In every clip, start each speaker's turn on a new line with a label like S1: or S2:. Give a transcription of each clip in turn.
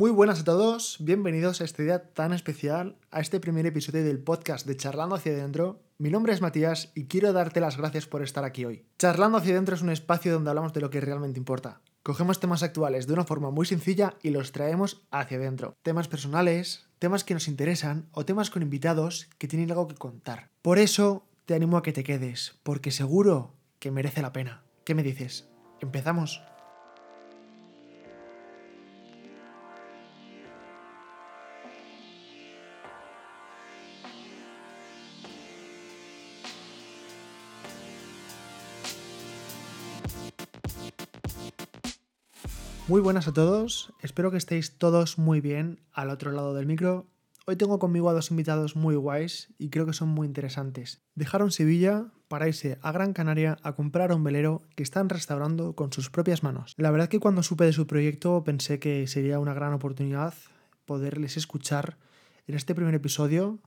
S1: Muy buenas a todos, bienvenidos a este día tan especial, a este primer episodio del podcast de Charlando hacia adentro. Mi nombre es Matías y quiero darte las gracias por estar aquí hoy. Charlando hacia adentro es un espacio donde hablamos de lo que realmente importa. Cogemos temas actuales de una forma muy sencilla y los traemos hacia adentro. Temas personales, temas que nos interesan o temas con invitados que tienen algo que contar. Por eso te animo a que te quedes, porque seguro que merece la pena. ¿Qué me dices? ¿Empezamos? Muy buenas a todos, espero que estéis todos muy bien al otro lado del micro. Hoy tengo conmigo a dos invitados muy guays y creo que son muy interesantes. Dejaron Sevilla para irse a Gran Canaria a comprar un velero que están restaurando con sus propias manos. La verdad que cuando supe de su proyecto pensé que sería una gran oportunidad poderles escuchar en este primer episodio.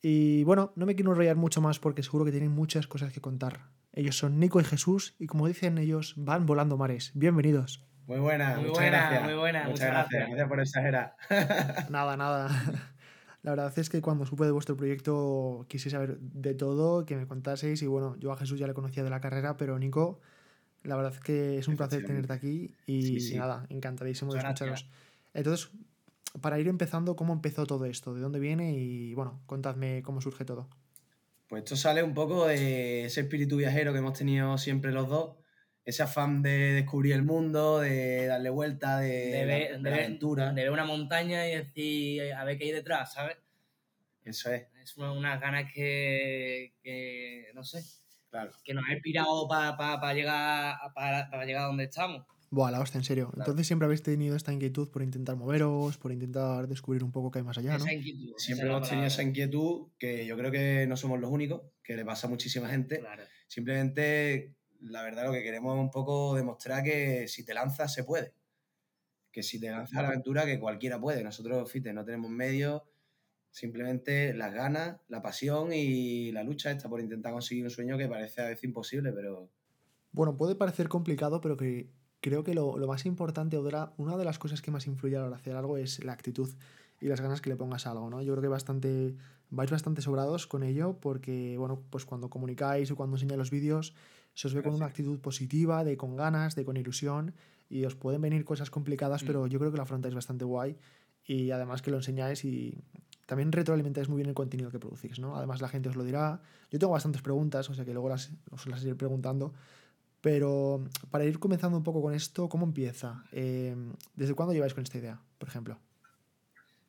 S1: Y bueno, no me quiero enrollar mucho más porque seguro que tienen muchas cosas que contar. Ellos son Nico y Jesús y como dicen ellos, van volando mares. Bienvenidos.
S2: Muy buena,
S3: Muy
S2: muchas
S3: buena,
S2: gracias.
S3: muy buena,
S2: muchas,
S3: muchas
S2: gracias.
S3: gracias.
S2: Gracias por exagerar.
S1: Nada, nada. La verdad es que cuando supe de vuestro proyecto quise saber de todo, que me contaseis y bueno, yo a Jesús ya le conocía de la carrera, pero Nico, la verdad es que es un placer tenerte aquí y
S2: Sí, sí.
S1: nada, encantadísimo de escucharos. Entonces, para ir empezando, ¿cómo empezó todo esto? ¿De dónde viene? Y bueno, contadme cómo surge todo.
S2: Pues esto sale un poco de ese espíritu viajero que hemos tenido siempre los dos. Ese afán de descubrir el mundo, de darle vuelta, de,
S3: de,
S2: la-
S3: ver,
S2: de
S3: de
S2: la
S3: ver-
S2: aventura.
S3: de ver una montaña y decir, a ver qué hay detrás, ¿sabes?
S2: Eso es,
S3: Es una- unas ganas que, que, no sé,
S2: claro.
S3: que nos ha inspirado para llegar, para, para llegar a donde estamos.
S1: Buah, la hostia, en serio. Entonces siempre habéis tenido esta inquietud por intentar moveros, por intentar descubrir un poco qué hay más allá, ¿no?
S3: Esa inquietud. esa
S2: Siempre
S3: es la
S2: hemos tenido esa inquietud que yo creo que no somos los únicos, que le pasa a muchísima gente.
S3: Claro.
S2: Simplemente, la verdad, lo que queremos es un poco demostrar que si te lanzas, se puede. Que si te lanzas a la aventura, que cualquiera puede. Nosotros, fíjate, no tenemos medios, simplemente las ganas, la pasión y la lucha esta por intentar conseguir un sueño que parece a veces imposible, pero
S1: Bueno, puede parecer complicado, pero que creo que lo, lo más importante o de la- una de las cosas que más influye a la hora de hacer algo es la actitud y las ganas que le pongas a algo, ¿no? Yo creo que bastante, vais bastante sobrados con ello porque, bueno, pues cuando comunicáis o cuando enseñáis los vídeos, se os ve con una actitud positiva, de con ganas, de con ilusión y os pueden venir cosas complicadas,
S3: Mm.
S1: pero yo creo que lo afrontáis bastante guay y además que lo enseñáis y también retroalimentáis muy bien el contenido que producís, ¿no? Además la gente os lo dirá. Yo tengo bastantes preguntas, o sea que luego las, os las iré preguntando. Pero para ir comenzando un poco con esto, ¿cómo empieza? Eh, ¿Desde cuándo lleváis con esta idea, por ejemplo?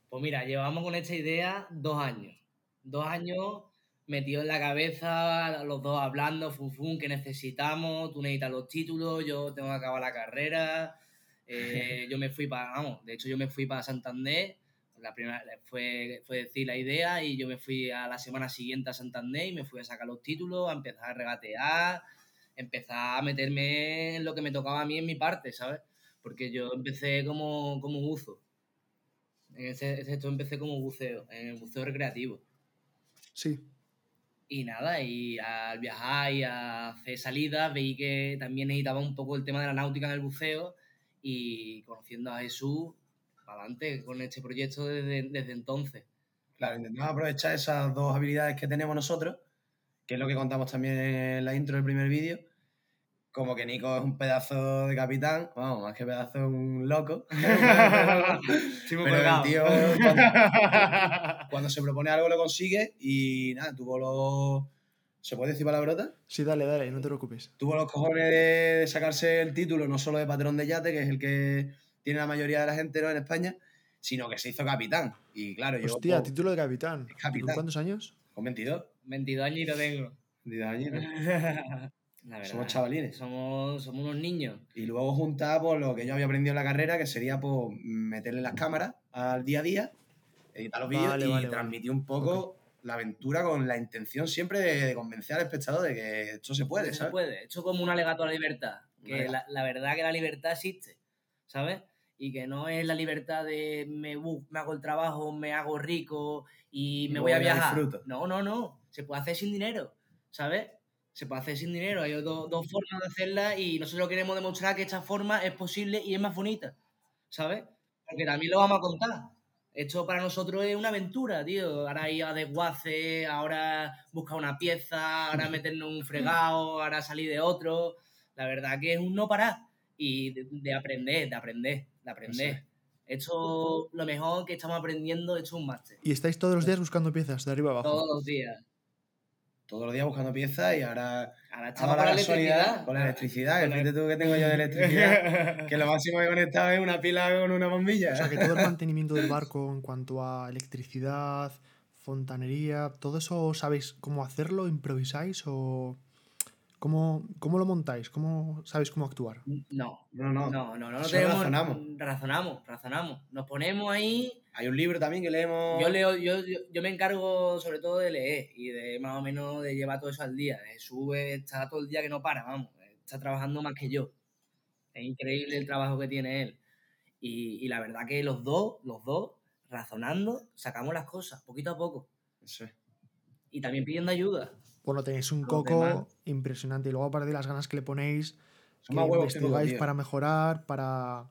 S3: Pues mira, llevamos con esta idea dos años. Dos años metidos en la cabeza, los dos hablando, fum, fum, que necesitamos, tú necesitas los títulos, yo tengo que acabar la carrera. eh, yo me fui para, vamos, de hecho yo me fui para Santander, la primera fue, fue decir la idea y yo me fui a la semana siguiente a Santander y me fui a sacar los títulos, a empezar a regatear, empezar a meterme en lo que me tocaba a mí en mi parte, ¿sabes? Porque yo empecé como, como buzo. En ese, ese- esto empecé como buceo, en el buceo recreativo.
S1: Sí,
S3: Y nada, y al viajar y a hacer salidas, veí que también necesitaba un poco el tema de la náutica en el buceo y conociendo a Jesús, para adelante con este proyecto desde, desde entonces.
S2: claro, intentamos aprovechar esas dos habilidades que tenemos nosotros, que es lo que contamos también en la intro del primer vídeo. Como que Nico es un pedazo de capitán, vamos, más que pedazo es un loco. Pero el tío, cuando, cuando se propone algo, lo consigue y nada, tuvo los. ¿Se puede decir palabrota?
S1: sí, dale, dale, no te preocupes.
S2: Tuvo los cojones de sacarse el título, no solo de patrón de yate, que es el que tiene la mayoría de la gente ¿no? en España, sino que se hizo capitán. Y claro, yo
S1: Hostia, título de capitán.
S2: capitán.
S1: ¿Con cuántos años?
S2: con 22,
S3: 22 años y lo tengo.
S2: 22 años, ¿no?
S3: La verdad,
S2: Somos chavalines.
S3: Somos, somos unos niños.
S2: Y luego juntar por lo que yo había aprendido en la carrera, que sería pues, meterle las cámaras al día a día, editar los vídeos
S1: Vale,
S2: y
S1: vale, vale.
S2: transmitir un poco la aventura con la intención siempre de, de convencer al espectador de que esto se puede,
S3: No se
S2: ¿sabes?
S3: puede. Esto es como un alegato a la libertad. Que la, la verdad que la libertad existe, ¿sabes? Y que no es la libertad de me, bu- me hago el trabajo, me hago rico y me voy a viajar.
S2: disfruto.
S3: No, no, no. Se puede hacer sin dinero, ¿sabes? Se puede hacer sin dinero. Hay do- dos formas de hacerla y nosotros queremos demostrar que esta forma es posible y es más bonita, ¿sabes? Porque también lo vamos a contar. Esto para nosotros es una aventura, tío. Ahora ir a desguace, ahora buscar una pieza, ahora meternos un fregado, ahora salir de otro. La verdad que es un no parar. Y de, de aprender, de aprender, de aprender. Esto, lo mejor que estamos aprendiendo, esto es un máster.
S1: Y estáis todos los días buscando piezas, de arriba abajo.
S3: Todos los días.
S2: Todos los días buscando piezas y ahora,
S3: Ahora estamos con la electricidad.
S2: con la electricidad.
S3: La-
S2: fíjate tú que tengo yo de electricidad, que lo máximo que he conectado es una pila con una bombilla.
S1: O sea, que todo el mantenimiento del barco en cuanto a electricidad, fontanería, todo eso sabéis cómo hacerlo, improvisáis o cómo, cómo lo montáis, cómo sabéis cómo actuar.
S3: No,
S2: No, no,
S3: no, no, no, tenemos-
S2: razonamos.
S3: razonamos, razonamos. Nos ponemos ahí
S2: Hay un libro también que leemos.
S3: Yo leo, yo, yo, yo me encargo sobre todo de leer y de más o menos de llevar todo eso al día. Jesús está todo el día que no para, vamos, está trabajando más que yo. Es increíble el trabajo que tiene él. Y, y la verdad que los dos, los dos, razonando, sacamos las cosas, poquito a poco.
S2: Eso es.
S3: Y también pidiendo ayuda.
S1: Bueno, tenéis un coco impresionante y luego aparte de las ganas que le ponéis, que investigáis para mejorar, para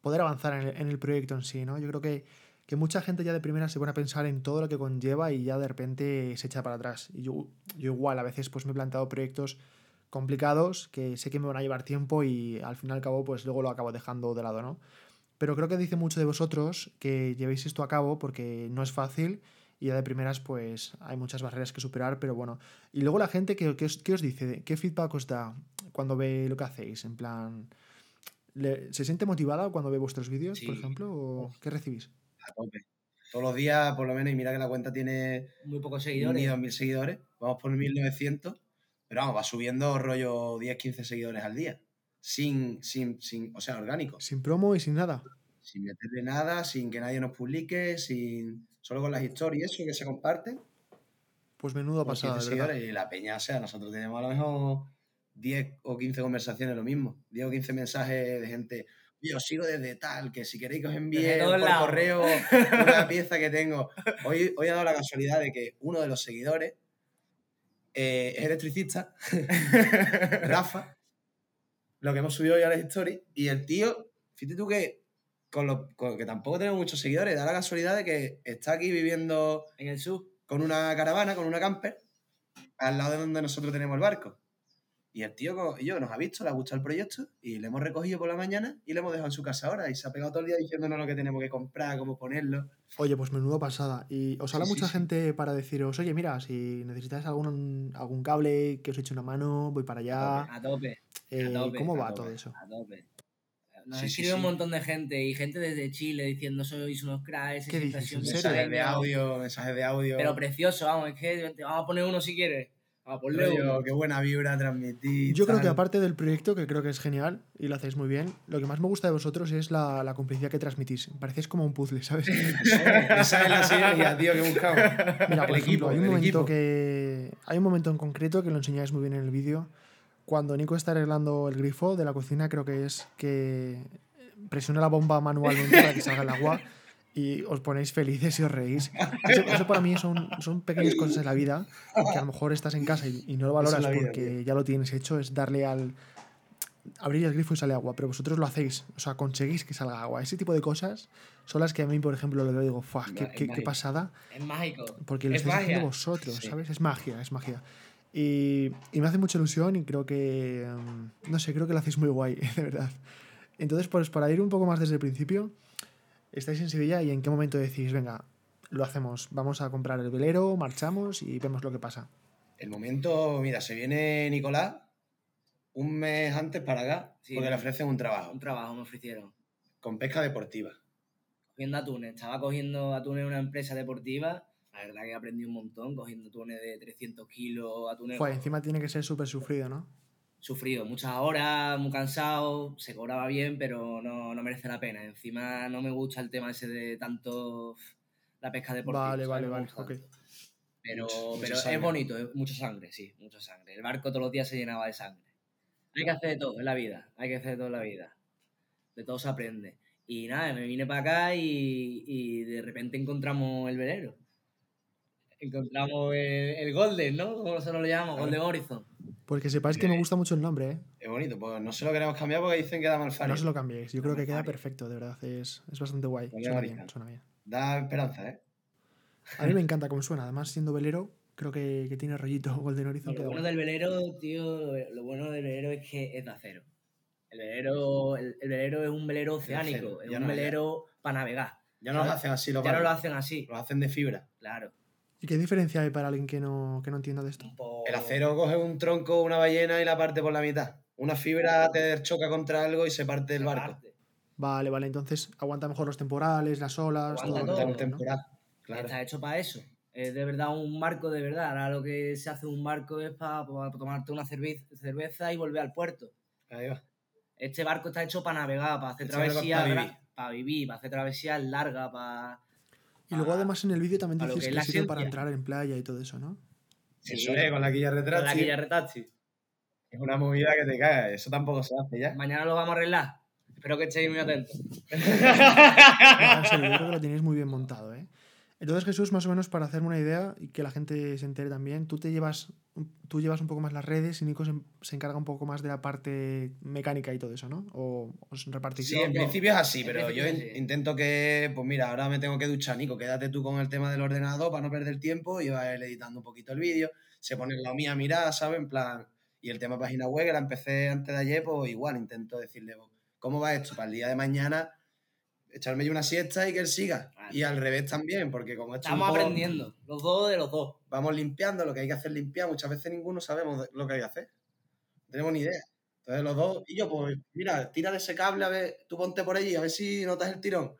S1: poder avanzar en el, en el proyecto en sí, ¿no? Yo creo que, que mucha gente ya de primera se pone a pensar en todo lo que conlleva y ya de repente se echa para atrás. Y yo, yo igual, a veces pues me he planteado proyectos complicados que sé que me van a llevar tiempo y al fin y al cabo pues luego lo acabo dejando de lado, ¿no? Pero creo que dice mucho de vosotros que llevéis esto a cabo porque no es fácil y ya de primeras pues hay muchas barreras que superar, pero bueno. Y luego la gente, ¿qué, qué os, qué os dice? ¿Qué feedback os da cuando ve lo que hacéis? En plan, ¿le- ¿se siente motivada cuando ve vuestros vídeos, por ejemplo? ¿O qué recibís?
S2: A tope. Todos los días, por lo menos, y mira que la cuenta tiene
S3: Muy pocos
S2: ni
S3: seguidores.
S2: 2.000 seguidores. Vamos por 1.900. Pero vamos, va subiendo rollo 10, 15 seguidores al día. Sin, sin, sin, o sea, orgánico.
S1: Sin promo y sin nada.
S2: Sin meterle nada, sin que nadie nos publique, sin solo con las historias, eso que se comparten.
S1: Pues menudo pasada,
S2: 15
S1: de verdad.
S2: seguidores y la peña, o sea, nosotros tenemos a lo mejor 10 o 15 conversaciones lo mismo, 10 o 15 mensajes de gente, yo os sigo desde tal, que si queréis que os envíe por
S3: lados.
S2: correo una pieza que tengo. Hoy, hoy ha dado la casualidad de que uno de los seguidores eh, es electricista, Rafa, lo que hemos subido hoy a las stories, y el tío, fíjate tú que, con lo, con que tampoco tenemos muchos seguidores, da la casualidad de que está aquí viviendo
S3: En el sur.
S2: con una caravana, con una camper, al lado de donde nosotros tenemos el barco. Y el tío y yo nos ha visto, le ha gustado el proyecto y le hemos recogido por la mañana y le hemos dejado en su casa ahora. Y se ha pegado todo el día diciéndonos lo que tenemos que comprar, cómo ponerlo.
S1: Oye, pues menudo pasada. Y os habla
S2: Sí,
S1: mucha
S2: sí.
S1: gente para deciros, oye, mira, si necesitáis algún, algún cable que os eche una mano, voy para allá.
S3: A tope.
S1: Eh,
S3: a tope,
S1: ¿Cómo
S2: a
S1: va
S2: tope.
S1: todo eso?
S3: A tope. Nos
S2: Sí, sí,
S3: escribe un
S2: sí.
S3: montón de gente y gente desde Chile diciendo sois unos cracks,
S1: ¿Qué
S3: esa
S1: dices?
S3: impresión
S1: ¿En
S3: de
S1: serio?
S2: Mensajes de
S3: sueño".
S2: audio, mensajes de audio.
S3: Pero precioso, vamos, es que te vamos a poner uno si quieres. Vamos a ponerle uno.
S2: qué buena vibra transmitir.
S1: Yo creo que
S2: tal.
S1: aparte del proyecto, que creo que es genial y lo hacéis muy bien, lo que más me gusta de vosotros es la, la complicidad que transmitís. Parecéis como un puzzle, ¿sabes?
S2: Esa es la sinergia, tío, que buscamos.
S1: Mira, por
S2: El
S1: ejemplo,
S2: equipo,
S1: hay un momento
S2: equipo.
S1: que. Hay un momento en concreto que lo enseñáis muy bien en el vídeo. Cuando Nico está arreglando el grifo de la cocina, creo que es que presiona la bomba manualmente para que salga el agua y os ponéis felices y os reís. Eso, eso para mí son, son pequeñas cosas en la vida que a lo mejor estás en casa y, y no lo valoras
S2: vida,
S1: porque ya lo tienes hecho, es darle al. abrir el grifo y sale agua, pero vosotros lo hacéis, o sea, conseguís que salga agua. Ese tipo de cosas son las que a mí, por ejemplo, lo veo y digo, ¡fuah! ¡Qué, qué- qué pasada!
S3: Es mágico.
S1: Porque lo
S3: es
S1: estáis haciendo
S3: magia.
S1: vosotros,
S2: Sí.
S1: ¿sabes? Es magia, es magia. Y, y me hace mucha ilusión y creo que, mm, no sé, creo que lo hacéis muy guay, de verdad. Entonces, pues para ir un poco más desde el principio, estáis en Sevilla y en qué momento decís, venga, lo hacemos, vamos a comprar el velero, marchamos y vemos lo que pasa.
S2: El momento, mira, se viene Nicolás un mes antes para acá
S3: Sí.
S2: porque le ofrecen un trabajo
S3: Un trabajo me ofrecieron.
S2: con pesca deportiva.
S3: Cogiendo atunes. Estaba cogiendo atunes en una empresa deportiva. La verdad que aprendí un montón cogiendo atunes de 300 kilos, atunes
S1: Fue, encima tiene que ser súper sufrido, ¿no?
S3: sufrido. Muchas horas, muy cansado. Se cobraba bien, pero no, no merece la pena. Encima no me gusta el tema ese de tanto la pesca deportiva.
S1: Vale, vale,
S3: No
S1: vale,
S3: gusta
S1: ok.
S3: tanto. Pero,
S2: Mucha
S3: pero es bonito, es mucha sangre, sí, mucha sangre. El barco todos los días se llenaba de sangre. Hay que hacer de todo en la vida, hay que hacer de todo en la vida. De todo se aprende. Y nada, me vine para acá y, y de repente encontramos el velero. Encontramos el, el Golden, ¿no? Como nosotros lo llamamos,
S2: Claro.
S3: Golden Horizon.
S1: Pues que sepáis que me gusta mucho el nombre, ¿eh?
S2: Es bonito, pues no se lo queremos cambiar porque dicen que da mal
S1: No se lo cambiéis. Yo creo que queda perfecto, de verdad. Es, es bastante guay. Suena bien, suena bien.
S2: Da esperanza, ¿eh?
S1: A mí me encanta cómo suena. Además, siendo velero, creo que, que tiene rollito Golden Horizon.
S3: Lo bueno
S1: guay.
S3: del velero, tío, lo bueno del velero es que es de acero. El velero, el, el velero es un velero oceánico, es un
S2: no,
S3: velero para navegar.
S2: Ya no los
S3: ¿sabes?
S2: hacen así los
S3: Ya no lo hacen así,
S2: los hacen de fibra.
S3: claro.
S1: ¿Y qué diferencia hay para alguien que no, que no entienda de esto?
S2: El acero coge un tronco, una ballena y la parte por la mitad. Una fibra te choca contra algo y se parte el barco.
S1: Vale, vale. Entonces aguanta mejor los temporales, las olas,
S3: Aguanta
S1: todo. lo que
S3: todo,
S1: ¿no?
S2: temporal. Claro.
S3: Está hecho para eso. Es de verdad un barco de verdad. Ahora lo que se hace un barco es para, tomarte una cerveza, y volver al puerto.
S2: Ahí va.
S3: Este barco está hecho para navegar, para hacer
S2: Este
S3: travesías,
S2: para vivir.
S3: para vivir, para hacer travesías largas, para...
S1: Y luego además en el vídeo también dices
S3: que
S1: que, sirve para entrar en playa y todo eso, ¿no?
S2: Eso es, con la quilla
S3: Con la quilla retachi.
S2: Es una movida que te cae. Eso tampoco se hace ya.
S3: Mañana lo vamos a arreglar. Espero que estéis muy atentos.
S1: Yo creo que lo tenéis muy bien montado. Entonces, Jesús, más o menos para hacerme una idea y que la gente se entere también, tú te llevas, tú llevas un poco más las redes y Nico se, se encarga un poco más de la parte mecánica y todo eso, ¿no? O os repartís.
S2: Sí, en principio es así, pero yo in- intento que, pues mira, ahora me tengo que duchar, Nico, quédate tú con el tema del ordenador para no perder tiempo y va él editando un poquito el vídeo, se pone la mía a mirar, ¿sabes? En plan, y el tema página web, que la empecé antes de ayer, pues igual intento decirle, ¿cómo va esto? Para el día de mañana, echarme yo una siesta y que él siga.
S3: Claro.
S2: Y al revés también, porque como esto
S3: Estamos
S2: poco-
S3: aprendiendo, los dos de los dos.
S2: vamos limpiando, lo que hay que hacer limpiar, muchas veces ninguno sabemos lo que hay que hacer. No tenemos ni idea. Entonces los dos, y yo, pues, mira, tira de ese cable, a ver, tú ponte por allí, a ver si notas el tirón.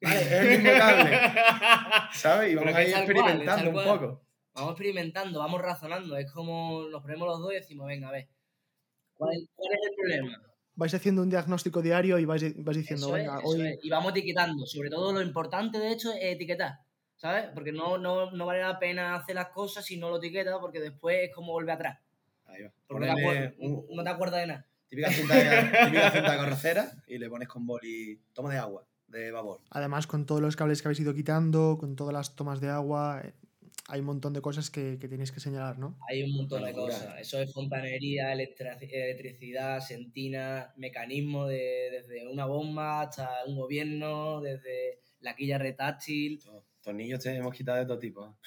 S2: Vale, es el mismo cable, ¿sabes? Y vamos a ir
S3: cual,
S2: experimentando un poco.
S3: Vamos experimentando, vamos razonando. Es como nos ponemos los dos y decimos, venga, a ver, ¿cuál es, cuál es el problema?
S1: Vais haciendo un diagnóstico diario y vais, vais diciendo,
S3: Eso es,
S1: venga,
S3: eso
S1: hoy...
S3: es. Y vamos etiquetando. Sobre todo lo importante, de hecho, es etiquetar. ¿Sabes? Porque no, no, no vale la pena hacer las cosas si no lo etiquetas, porque después es como volver atrás.
S2: Ahí va.
S3: Porque no te,
S2: Ponerle
S3: acuer-
S2: un-
S3: no te acuerdas de nada.
S2: típica, cinta de, típica cinta carrocera y le pones con boli, toma de agua, de vapor.
S1: Además, con todos los cables que habéis ido quitando, con todas las tomas de agua, eh, hay un montón de cosas que, que tenéis que señalar, ¿no?
S3: Hay un montón de cosas. Eso es fontanería, electricidad, sentina, mecanismo de, desde una bomba hasta un gobierno, desde la quilla retáctil.
S2: Tornillos te hemos quitado de todo tipo.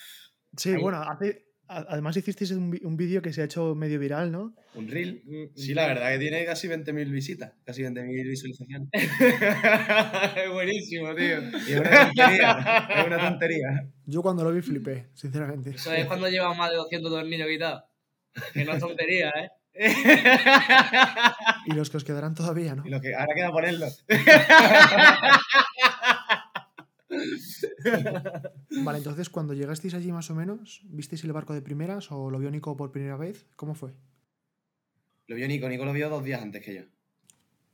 S1: Sí, bueno, hace- además hicisteis un, un vídeo que se ha hecho medio viral, ¿no?
S2: Un reel. Sí, la verdad que tiene casi 20.000 visitas, casi 20.000 visualizaciones.
S3: es buenísimo, tío.
S2: Y es una tontería, es una tontería.
S1: Yo cuando lo vi flipé, sinceramente.
S3: Eso es cuando llevas más de 200 tornillos quitados. Que no es tontería, ¿eh?
S1: Y los que os quedarán todavía, ¿no?
S2: Y lo que ahora queda ponerlo.
S1: Vale, entonces cuando llegasteis allí más o menos, ¿visteis el barco de primeras o lo vio Nico por primera vez? ¿Cómo fue?
S2: Lo vio Nico, Nico lo vio dos días antes que yo.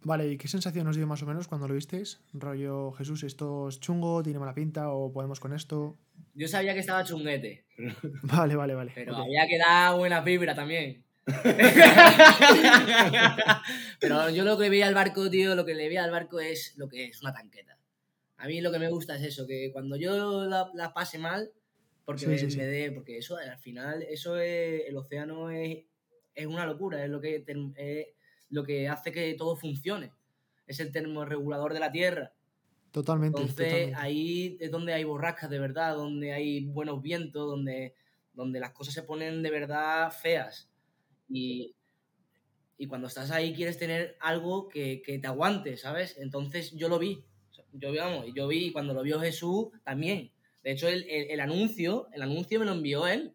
S1: Vale, ¿y qué sensación os dio más o menos cuando lo visteis? Rollo, Jesús, ¿esto es chungo? ¿Tiene mala pinta? ¿O podemos con esto?
S3: Yo sabía que estaba chunguete,
S1: Vale, vale, vale.
S3: pero
S1: ok.
S3: había que dar buena fibra también. pero yo lo que veía al barco, tío, lo que le veía al barco es lo que es una tanqueta. A mí lo que me gusta es eso, que cuando yo la, la pase mal, porque
S1: Sí,
S3: me,
S1: sí, sí.
S3: me dé, porque eso al final, eso es, el océano es, es una locura, es lo que es lo que hace que todo funcione. Es el termorregulador de la Tierra.
S1: Totalmente,
S3: Entonces
S1: totalmente.
S3: ahí es donde hay borrascas de verdad, donde hay buenos vientos, donde, donde las cosas se ponen de verdad feas. Y, y cuando estás ahí quieres tener algo que, que te aguante, ¿sabes? Entonces yo lo vi. Yo, vamos, yo vi cuando lo vio Jesús también. De hecho, el, el- el anuncio, el anuncio me lo envió él.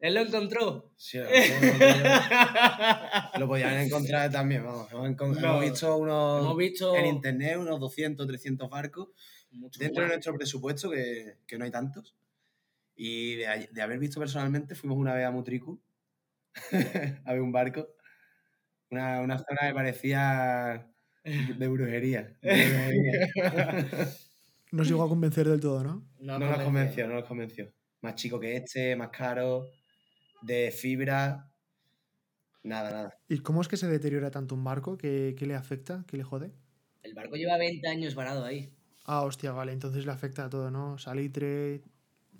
S3: Él lo encontró.
S2: Sí, lo, lo- lo podían encontrar también, vamos. Hemos, encon-
S3: No.
S2: hemos visto unos
S3: Hemos visto
S2: en internet unos 200, 300 barcos
S3: mucho
S2: dentro de nuestro presupuesto, que, que no hay tantos. Y de, de haber visto personalmente, fuimos una vez a Mutriku a ver un barco. Una, una zona que parecía de brujería. de brujería.
S1: No os llegó a convencer del todo, ¿no?
S3: No,
S2: No nos
S3: convenció.
S2: convenció, no nos convenció. Más chico que este, más caro, de fibra. Nada, nada.
S1: ¿Y cómo es que se deteriora tanto un barco? ¿Qué, qué le afecta? ¿Qué le jode?
S3: El barco lleva 20 años varado ahí.
S1: Ah, hostia, vale, entonces le afecta a todo, ¿no? Salitre,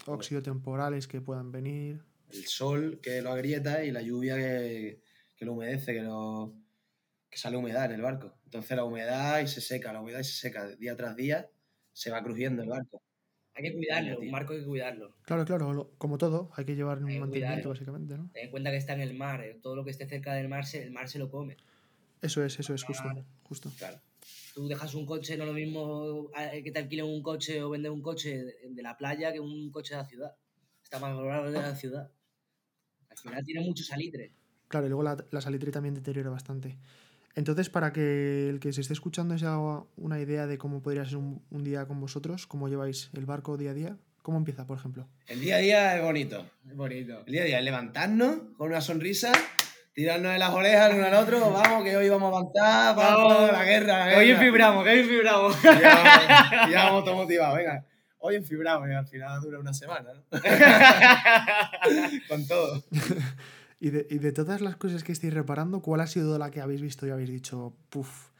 S1: óxido temporales que puedan venir.
S2: El sol que lo agrieta y la lluvia que, que lo humedece, que, lo, que sale humedad en el barco. Entonces la humedad y se seca, la humedad y se seca. Día tras día se va crujiendo el barco.
S3: Hay que cuidarlo, un barco hay que cuidarlo.
S1: Claro, claro, lo- como todo, hay que llevar un
S3: que
S1: mantenimiento,
S3: cuidarlo.
S1: básicamente, ¿no?
S3: Ten en cuenta que está en el mar, eh, todo lo que esté cerca del mar, el mar se lo come.
S1: Eso es, eso es, justo, justo.
S2: Claro.
S3: Tú dejas un coche, no lo mismo eh, que te alquilen un coche o vender un coche de, de la playa que un coche de la ciudad. Está más valorado de la ciudad. Al final tiene mucho salitre.
S1: Claro, y luego la, la salitre también deteriora bastante. Entonces, para que el que se esté escuchando se haga una idea de cómo podría ser un, un día con vosotros, cómo lleváis el barco día a día, ¿cómo empieza, por ejemplo?
S2: El día a día es bonito.
S3: Es bonito.
S2: El día a día es levantarnos con una sonrisa, tirarnos de las orejas el uno al otro, vamos que hoy vamos a avanzar, vamos,
S3: Vamos.
S2: la guerra, la
S3: Hoy
S2: guerra.
S3: fibramos, que hoy fibramos.
S2: Y ya ya vamos todos motivados, venga. Hoy enfibramos y al final dura una semana, ¿no? Con todo.
S1: Y de, y de todas las cosas que estáis reparando, ¿cuál ha sido la que habéis visto y habéis dicho, puff,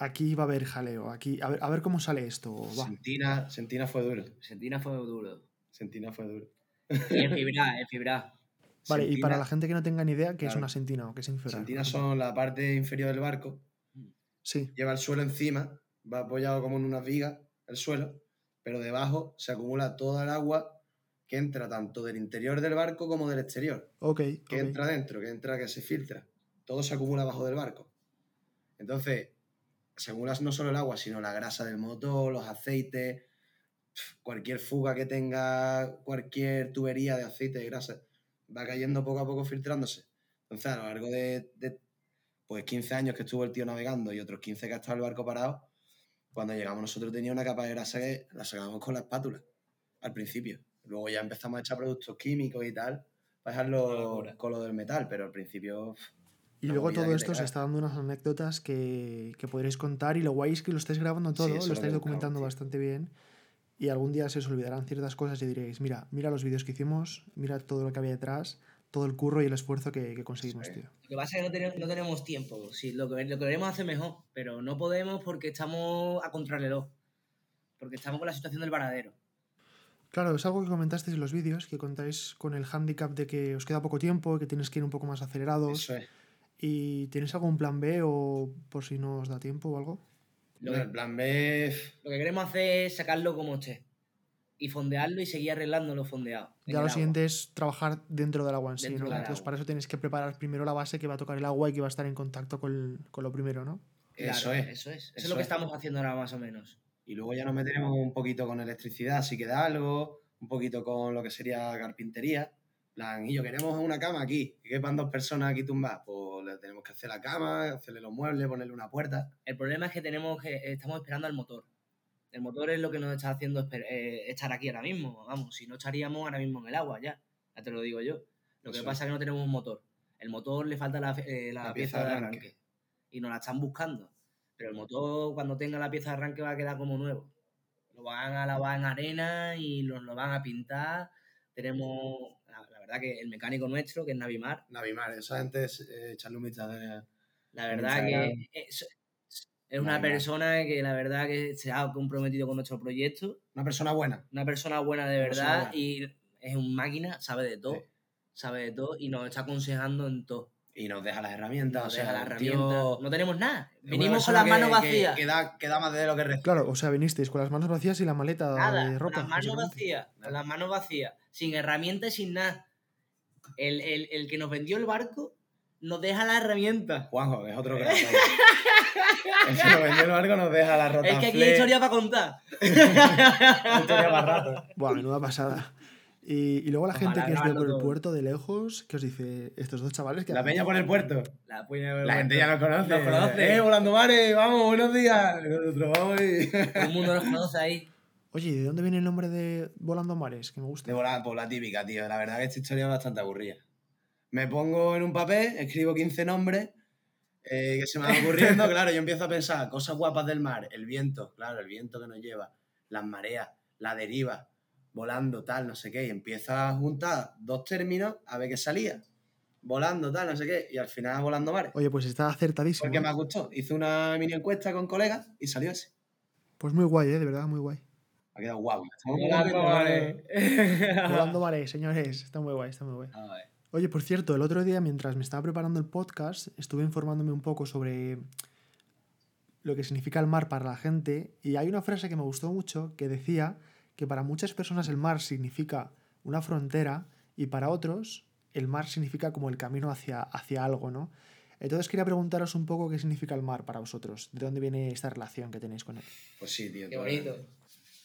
S1: aquí va a haber jaleo, aquí, a ver, a ver cómo sale esto? o va"?
S2: Sentina, Sentina fue duro.
S3: Sentina fue duro.
S2: Sentina fue duro.
S3: Y el fibra, el fibra.
S1: Vale, y para la gente que no tenga ni idea, ¿qué es una sentina o qué significa?
S2: Sentinas son la parte inferior del barco,
S1: Sí,
S2: lleva el suelo encima, va apoyado como en unas vigas el suelo, pero debajo se acumula toda el agua que entra tanto del interior del barco como del exterior.
S1: ok.
S2: que entra dentro, que entra, que se filtra. Todo se acumula abajo del barco. Entonces, se acumula no solo el agua, sino la grasa del motor, los aceites, cualquier fuga que tenga, cualquier tubería de aceite, de grasa, va cayendo poco a poco filtrándose. Entonces, a lo largo de, de, pues 15 años que estuvo el tío navegando y otros 15 que ha estado el barco parado, cuando llegamos nosotros tenía una capa de grasa que la sacábamos con la espátula al principio. Luego ya empezamos a echar productos químicos y tal para dejarlo con lo del metal, pero al principio
S1: Y luego todo esto se está dando unas anécdotas que, que podréis contar y lo guay es que lo estáis grabando todo,
S2: es
S1: lo
S2: lo
S1: estáis
S2: que
S1: documentando
S2: tío.
S1: bastante bien y algún día se os olvidarán ciertas cosas y diréis, mira, mira los vídeos que hicimos, mira todo lo que había detrás, todo el curro y el esfuerzo que, que conseguimos,
S2: Sí.
S1: tío.
S3: Lo que pasa es que no tenemos, no tenemos tiempo. Sí, lo, que, lo que queremos hacer mejor, pero no podemos porque estamos a contrarreloj. Porque estamos con la situación del varadero.
S1: Claro, es algo que comentasteis en los vídeos, que contáis con el handicap de que os queda poco tiempo, que tienes que ir un poco más acelerados.
S2: eso es.
S1: ¿Y tienes algún plan B o por si no os da tiempo o algo?
S3: Lo que,
S2: el plan B,
S3: lo que queremos hacer es sacarlo como esté. Y fondearlo y seguir arreglando lo fondeado.
S1: Ya lo
S3: agua.
S1: siguiente es trabajar dentro del agua en sí, ¿no? Entonces
S3: agua.
S1: para eso tienes que preparar primero la base que va a tocar el agua y que va a estar en contacto con, con lo primero, ¿no?
S3: Claro,
S2: eso es.
S3: Eso es. Eso, es lo que
S2: es.
S3: estamos haciendo ahora más o menos.
S2: Y luego ya nos meteremos un poquito con electricidad, si queda algo, un poquito con lo que sería carpintería. plan, y yo queremos una cama aquí, que quepan dos personas aquí tumbadas. Pues le tenemos que hacer la cama, hacerle los muebles, ponerle una puerta.
S3: El problema es que tenemos que estamos esperando al motor. El motor es lo que nos está haciendo eh, estar aquí ahora mismo. Vamos, si no estaríamos ahora mismo en el agua ya. Ya te lo digo yo. Lo que
S2: Eso
S3: pasa es que no tenemos un motor. El motor le falta la, eh, la
S2: La
S3: pieza,
S2: pieza de
S3: de
S2: arranque.
S3: arranque. Y nos la están buscando. Pero el motor, cuando tenga la pieza de arranque, va a quedar como nuevo. Lo van a lavar en arena y nos lo van a pintar. Tenemos, la, la verdad que el mecánico nuestro, que es Navimar,
S2: Navimar, esa gente es eh, echarle un vistazo. de-
S3: La verdad que es, es una persona que la verdad que se ha comprometido con nuestro proyecto,
S2: Una persona buena.
S3: una persona buena de verdad
S2: buena.
S3: y es un máquina, sabe de todo,
S2: Sí.
S3: sabe de todo y nos está aconsejando en todo.
S2: Y nos deja las herramientas.
S3: Nos
S2: o sea,
S3: deja la
S2: el tío.
S3: No tenemos nada. Venimos con las
S2: que-
S3: manos
S2: que-
S3: vacías.
S2: Que, da, que da más de lo que recibe.
S1: Claro, o sea, vinisteis con las manos vacías y la maleta
S3: Nada,
S1: de
S3: con
S1: ropa.
S3: las manos vacías, las manos vacías, sin herramientas, sin nada. El, el- el que nos vendió el barco nos deja la herramienta.
S2: Juanjo, es otro vaya. El que nos vendió el barco nos deja la rota.
S3: Es que aquí hay historia para contar.
S2: historia para rato.
S1: Buah, menuda pasada. Y, y luego la gente que os ve
S3: grabarlo
S1: por el puerto de lejos, que os dice, estos dos chavales que
S2: La peña por el puerto.
S3: La, puña-
S2: La gente ya nos conoce.
S3: Nos conoce.
S2: Eh, volando mares, vamos, buenos días. Nosotros vamos y...
S3: Todo el mundo nos conoce ahí.
S1: Oye, ¿y de dónde viene el nombre de Volando Mares? Que me
S2: De
S1: gusta.
S2: volar, pues la típica, tío. La verdad que esta historia es bastante aburrida. Me pongo en un papel, escribo 15 nombres eh, que se me van ocurriendo. claro, yo empiezo a pensar cosas guapas del mar. El viento, claro, el viento que nos lleva. Las mareas, la deriva, volando, tal, no sé qué. Y empiezo a juntar dos términos a ver qué salía. Volando, tal, no sé qué. Y al final volando mares.
S1: Oye, pues está acertadísimo.
S2: Porque
S1: ¿eh?
S2: me gustó. Hice una mini encuesta con colegas y salió ese.
S1: Pues muy guay, ¿eh? De verdad, muy guay.
S2: Ha quedado guau.
S3: Volando
S2: muy
S3: Mare.
S1: Volando Mare, señores. Está muy guay, está muy guay.
S3: A ver.
S1: Oye, por cierto, el otro día, mientras me estaba preparando el podcast, estuve informándome un poco sobre lo que significa el mar para la gente y hay una frase que me gustó mucho que decía que para muchas personas el mar significa una frontera y para otros el mar significa como el camino hacia, hacia algo, ¿no? Entonces quería preguntaros un poco qué significa el mar para vosotros, de dónde viene esta relación que tenéis con él.
S2: Pues sí, tío.
S3: Qué bonito.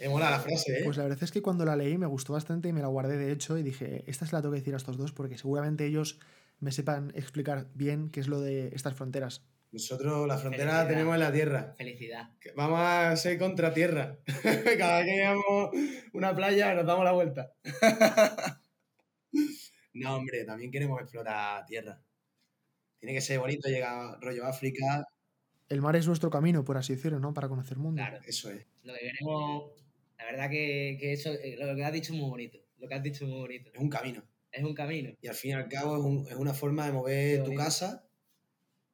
S2: Me mola la frase, ¿eh?
S1: Pues la verdad es que cuando la leí me gustó bastante y me la guardé de hecho y dije, esta es la tengo que decir a estos dos porque seguramente ellos me sepan explicar bien qué es lo de estas fronteras.
S2: Nosotros la frontera
S3: Felicidad.
S2: la tenemos en la tierra.
S3: Felicidad.
S2: Vamos a ser contra tierra. Cada vez que llegamos una playa nos damos la vuelta. no, hombre, también queremos explorar tierra. Tiene que ser bonito llegar rollo África.
S1: El mar es nuestro camino, por así decirlo, ¿no? Para conocer el mundo.
S3: Claro.
S2: Eso es.
S3: Lo que queremos. La verdad que, que eso, eh, lo que has dicho es muy bonito. Lo que has dicho es muy bonito.
S2: Es un camino.
S3: Es un camino.
S2: Y al fin y al cabo es, un- es una forma de mover tu casa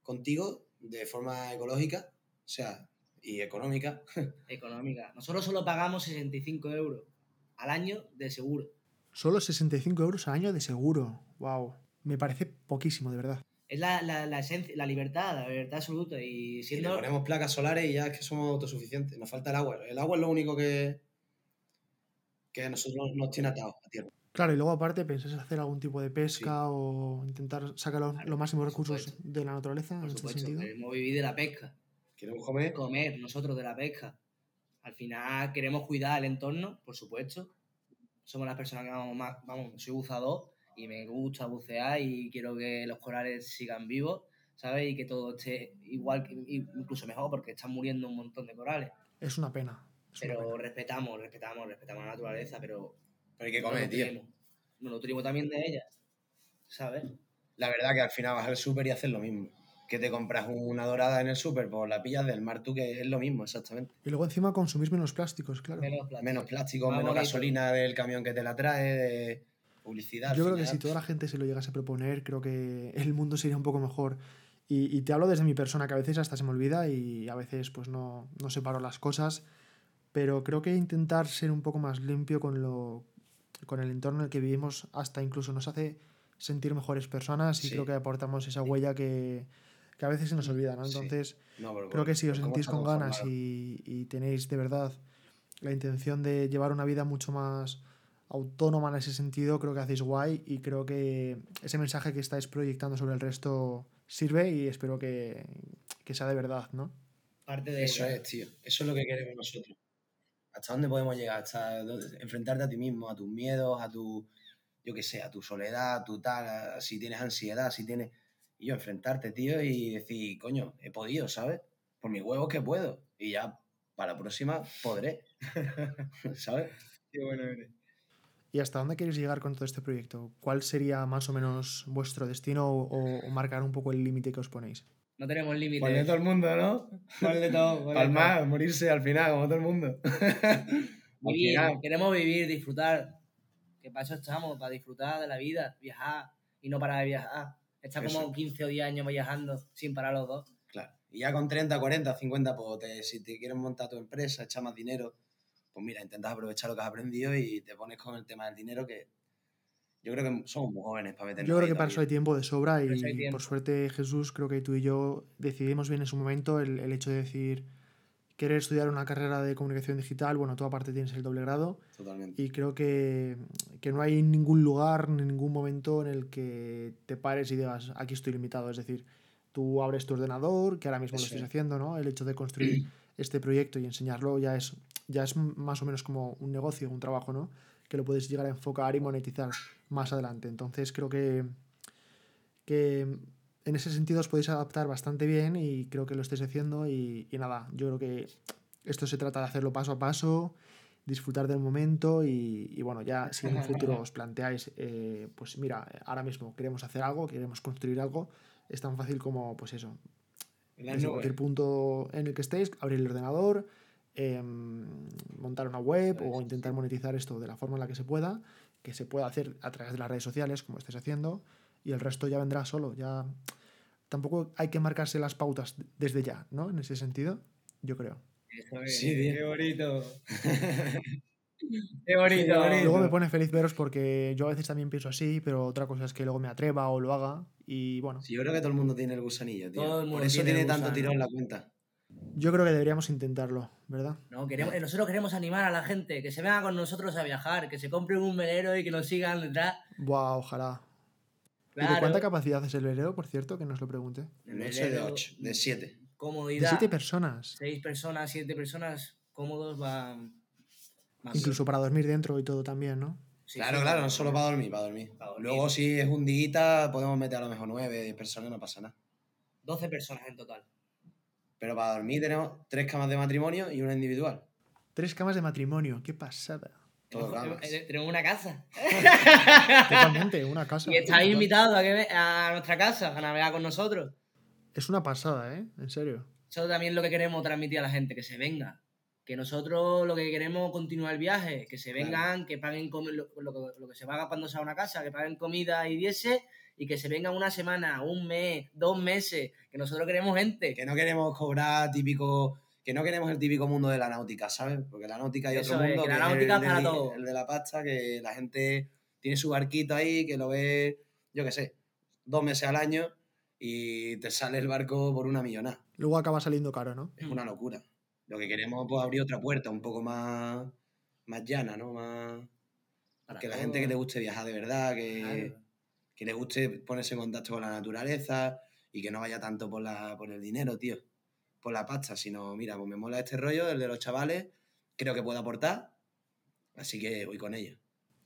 S2: contigo de forma ecológica, o sea, y económica.
S3: Económica. Nosotros solo pagamos 65 euros al año de seguro.
S1: Solo 65 euros al año de seguro. Wow. Me parece poquísimo, de verdad.
S3: Es la, la, la esencia, la libertad, la libertad absoluta. Y
S2: Y le
S3: siendo.
S2: ponemos placas solares y ya es que somos autosuficientes. Nos falta el agua. El agua es lo único que, que a nosotros nos tiene atados a tierra.
S1: Claro, y luego aparte pensás hacer algún tipo de pesca o intentar sacar
S3: Claro,
S1: los máximos recursos de la naturaleza en
S3: Por
S1: este
S3: supuesto,
S1: sentido.
S3: queremos vivir de la pesca.
S2: Queremos comer.
S3: Comer nosotros de la pesca. Al final queremos cuidar el entorno, por supuesto. Somos las personas que vamos más. Vamos, soy buzador y me gusta bucear y quiero que los corales sigan vivos, ¿sabes? Y que todo esté igual, incluso mejor, porque están muriendo un montón de corales.
S1: Es una pena. es una
S3: Pero
S1: pena.
S3: respetamos, respetamos, respetamos la naturaleza, pero
S2: Pero hay que comer, tío.
S3: Nos lo nutrimos también de ella, ¿sabes?
S2: La verdad que al final vas al súper y haces lo mismo. Que te compras una dorada en el súper, pues la pillas del mar tú, que es lo mismo, exactamente.
S1: Y luego encima consumís menos plásticos, claro.
S3: Menos plástico.
S2: Menos plástico, menos gasolina del camión que te la trae, de publicidad.
S1: Yo creo que si toda la gente se lo llegase a proponer, creo que el mundo sería un poco mejor. Y, y te hablo desde mi persona, que a veces hasta se me olvida y a veces pues no, no separo las cosas. Pero creo que intentar ser un poco más limpio con, lo, con el entorno en el que vivimos hasta incluso nos hace sentir mejores personas y
S2: Sí.
S1: creo que aportamos esa huella que, que a veces se nos olvida, ¿no?
S2: Sí.
S1: Entonces,
S2: No, pero
S1: creo que si os
S2: ¿cómo
S1: sentís con ganas y, y tenéis de verdad la intención de llevar una vida mucho más autónoma en ese sentido, creo que hacéis guay y creo que ese mensaje que estáis proyectando sobre el resto sirve y espero que, que sea de verdad, ¿no?
S3: Parte de
S2: Eso es, tío. Eso es lo que queremos nosotros. ¿Hasta dónde podemos llegar? Hasta enfrentarte a ti mismo, a tus miedos, a tu, yo qué sé, a tu soledad, a tu tal, a- si tienes ansiedad, si tienes... Y yo enfrentarte, tío, y decir, coño, he podido, ¿sabes? Por mis huevos que puedo. Y ya para la próxima podré. ¿Sabes?
S3: Qué bueno eres.
S1: ¿Y hasta dónde queréis llegar con todo este proyecto? ¿Cuál sería más o menos vuestro destino o marcar un poco el límite que os ponéis?
S3: No tenemos límites.
S2: De todo el mundo, ¿no?
S3: ¿Cuál de todo? ¿Cuál de
S2: Palmar, morirse al final, como todo el mundo.
S3: Vivir, queremos vivir, disfrutar. Que para eso estamos, para disfrutar de la vida, viajar y no parar de viajar. Está como
S2: Eso.
S3: 15 o 10 años viajando sin parar los dos.
S2: Claro. Y ya con 30, 40, 50, pues te- si te quieres montar tu empresa, echar más dinero, pues mira, intentas aprovechar lo que has aprendido y te pones con el tema del dinero que yo creo que somos muy jóvenes para meternos
S1: Yo creo que para eso hay tiempo de sobra y
S3: tiempo.
S1: por suerte Jesús, creo que tú y yo decidimos bien en su momento el, el hecho de decir querer estudiar una carrera de comunicación digital, bueno, tú aparte tienes el doble grado
S2: Totalmente.
S1: y creo que, que no hay ningún lugar ni ningún momento en el que te pares y digas aquí estoy limitado, es decir, tú abres tu ordenador, que ahora mismo lo
S2: Eso
S1: estáis
S2: es.
S1: haciendo, ¿no? El hecho de construir este proyecto y enseñarlo ya es, ya es más o menos como un negocio, un trabajo, ¿no? Que lo puedes llegar a enfocar y monetizar más adelante. Entonces creo que, que en ese sentido os podéis adaptar bastante bien y creo que lo estáis haciendo y, y nada, yo creo que esto se trata de hacerlo paso a paso, disfrutar del momento y, y bueno, ya si en un futuro os planteáis, eh, pues mira, ahora mismo queremos hacer algo, queremos construir algo, es tan fácil como pues eso,
S2: En
S1: desde cualquier punto en el que estéis, abrir el ordenador, em, montar una web o intentar monetizar esto de la forma en la que se pueda, que se pueda hacer a través de las redes sociales, como estáis haciendo, y el resto ya vendrá solo. Ya tampoco hay que marcarse las pautas desde ya, ¿no? En ese sentido, yo creo.
S2: Sí, tío.
S3: qué bonito. Qué bonito.
S2: bonito.
S1: Luego me pone feliz veros porque yo a veces también pienso así, pero otra cosa es que luego me atreva o lo haga. Y bueno,
S2: Sí, yo creo que todo el mundo tiene el gusanillo, tío.
S3: Todo el mundo
S2: Por eso
S3: tiene
S2: tanto tirón la cuenta.
S1: Yo creo que deberíamos intentarlo, ¿verdad?
S3: No, queremos, nosotros queremos animar a la gente, que se venga con nosotros a viajar, que se compren un velero y que nos sigan detrás.
S1: Buah, ojalá. ¿Y de
S3: Claro.
S1: cuánta capacidad es el velero, por cierto? Que nos lo pregunte.
S2: De noche de
S3: Velero,
S2: 8, de 7.
S1: De
S3: Comodidad.
S1: siete personas.
S3: Seis personas, siete personas cómodos van. más-
S1: Incluso para dormir dentro y todo también, ¿no?
S3: Sí,
S2: claro,
S3: sí,
S2: claro, no solo para dormir, para dormir.
S3: Para dormir.
S2: Luego, si es un día, podemos meter a lo mejor 9, 10 personas, no pasa nada.
S3: 12 personas en total.
S2: Pero para dormir tenemos tres camas de matrimonio y una individual.
S1: Tres camas de matrimonio, qué pasada.
S3: Tenemos, eh, tenemos una casa.
S1: Totalmente, una casa.
S3: Y estáis invitados a, que ve- a nuestra casa a navegar con nosotros.
S1: Es una pasada, ¿eh? En serio.
S3: Eso también es lo que queremos transmitir a la gente, que se venga. Que nosotros lo que queremos es continuar el viaje, que se
S2: Claro.
S3: vengan, que paguen lo, lo que- lo que se paga cuando se va a una casa, que paguen comida y diese, y que se vengan una semana, un mes, dos meses, que nosotros queremos gente.
S2: Que no queremos cobrar típico. Que no queremos el típico mundo de la náutica, ¿sabes? Porque la náutica hay
S3: Eso
S2: otro
S3: es,
S2: mundo
S3: que la
S2: es
S3: náutica
S2: el,
S3: es para
S2: de-
S3: todo.
S2: el de la pasta, que la gente tiene su barquito ahí, que lo ve, yo qué sé, dos meses al año y te sale el barco por una millonada.
S1: Luego acaba saliendo caro, ¿no?
S2: Es una locura. Lo que queremos es pues, abrir otra puerta un poco más, más llana, ¿no? Más...
S3: Para
S2: Que la gente que le guste viajar de verdad, que,
S3: Claro.
S2: Que le guste ponerse en contacto con la naturaleza y que no vaya tanto por, la, por el dinero, tío, por la pasta, sino, mira, pues me mola este rollo, el de los chavales, creo que puedo aportar, así que voy con ello.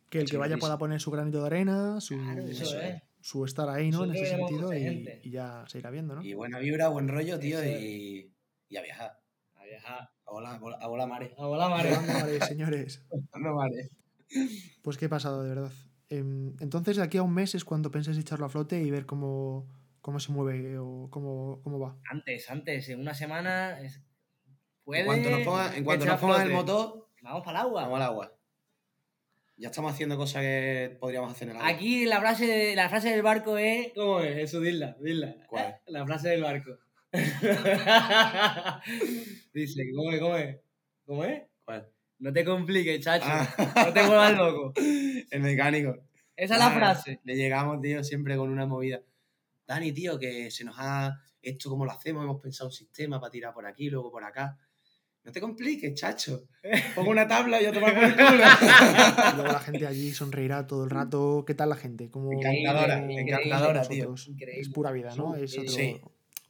S1: Que el que vaya pueda poner su granito de arena, su,
S3: Claro, eso
S2: Eso
S3: es.
S1: su estar ahí, ¿no? En ese sentido y, ya se irá viendo, ¿no?
S2: Y buena vibra, buen rollo, tío, y, y a viajar.
S3: A viajar.
S2: A volar, a volar, a volar mares.
S3: A volar mares.
S1: Mares, señores.
S2: No mares.
S1: Pues qué pasado, de verdad. Em, Entonces, de aquí a un mes es cuando pensáis echarlo a flote y ver cómo, cómo se mueve o cómo, cómo va.
S3: Antes, antes, en una semana. es- Puede
S2: En cuanto nos pongan, en cuanto
S3: echar
S2: nos pongan el motor,
S3: Vamos para el agua.
S2: vamos al agua. Ya estamos haciendo cosas que podríamos hacer en el agua.
S3: Aquí la frase, la frase del barco es. ¿Cómo es? Eso, dila, dila.
S2: ¿Cuál?
S3: La frase del barco. Dice, ¿cómo es? ¿Cómo es? ¿Cómo es? No te compliques, chacho.
S2: Ah.
S3: No te vuelvas loco.
S2: El mecánico.
S3: Esa es la
S2: Ah,
S3: frase.
S2: Le llegamos, tío, siempre con una movida. Dani, tío, que se nos ha. Esto, ¿cómo lo hacemos? Hemos pensado un sistema para tirar por aquí, luego por acá. No te compliques, chacho. Pongo una tabla y yo tomar por el culo.
S1: Y luego la gente allí sonreirá todo el rato. ¿Qué tal la gente? Como,
S2: Encantadora, encantadora, tío.
S3: Increíble.
S1: Es pura vida, ¿no? Es otro,
S2: Sí.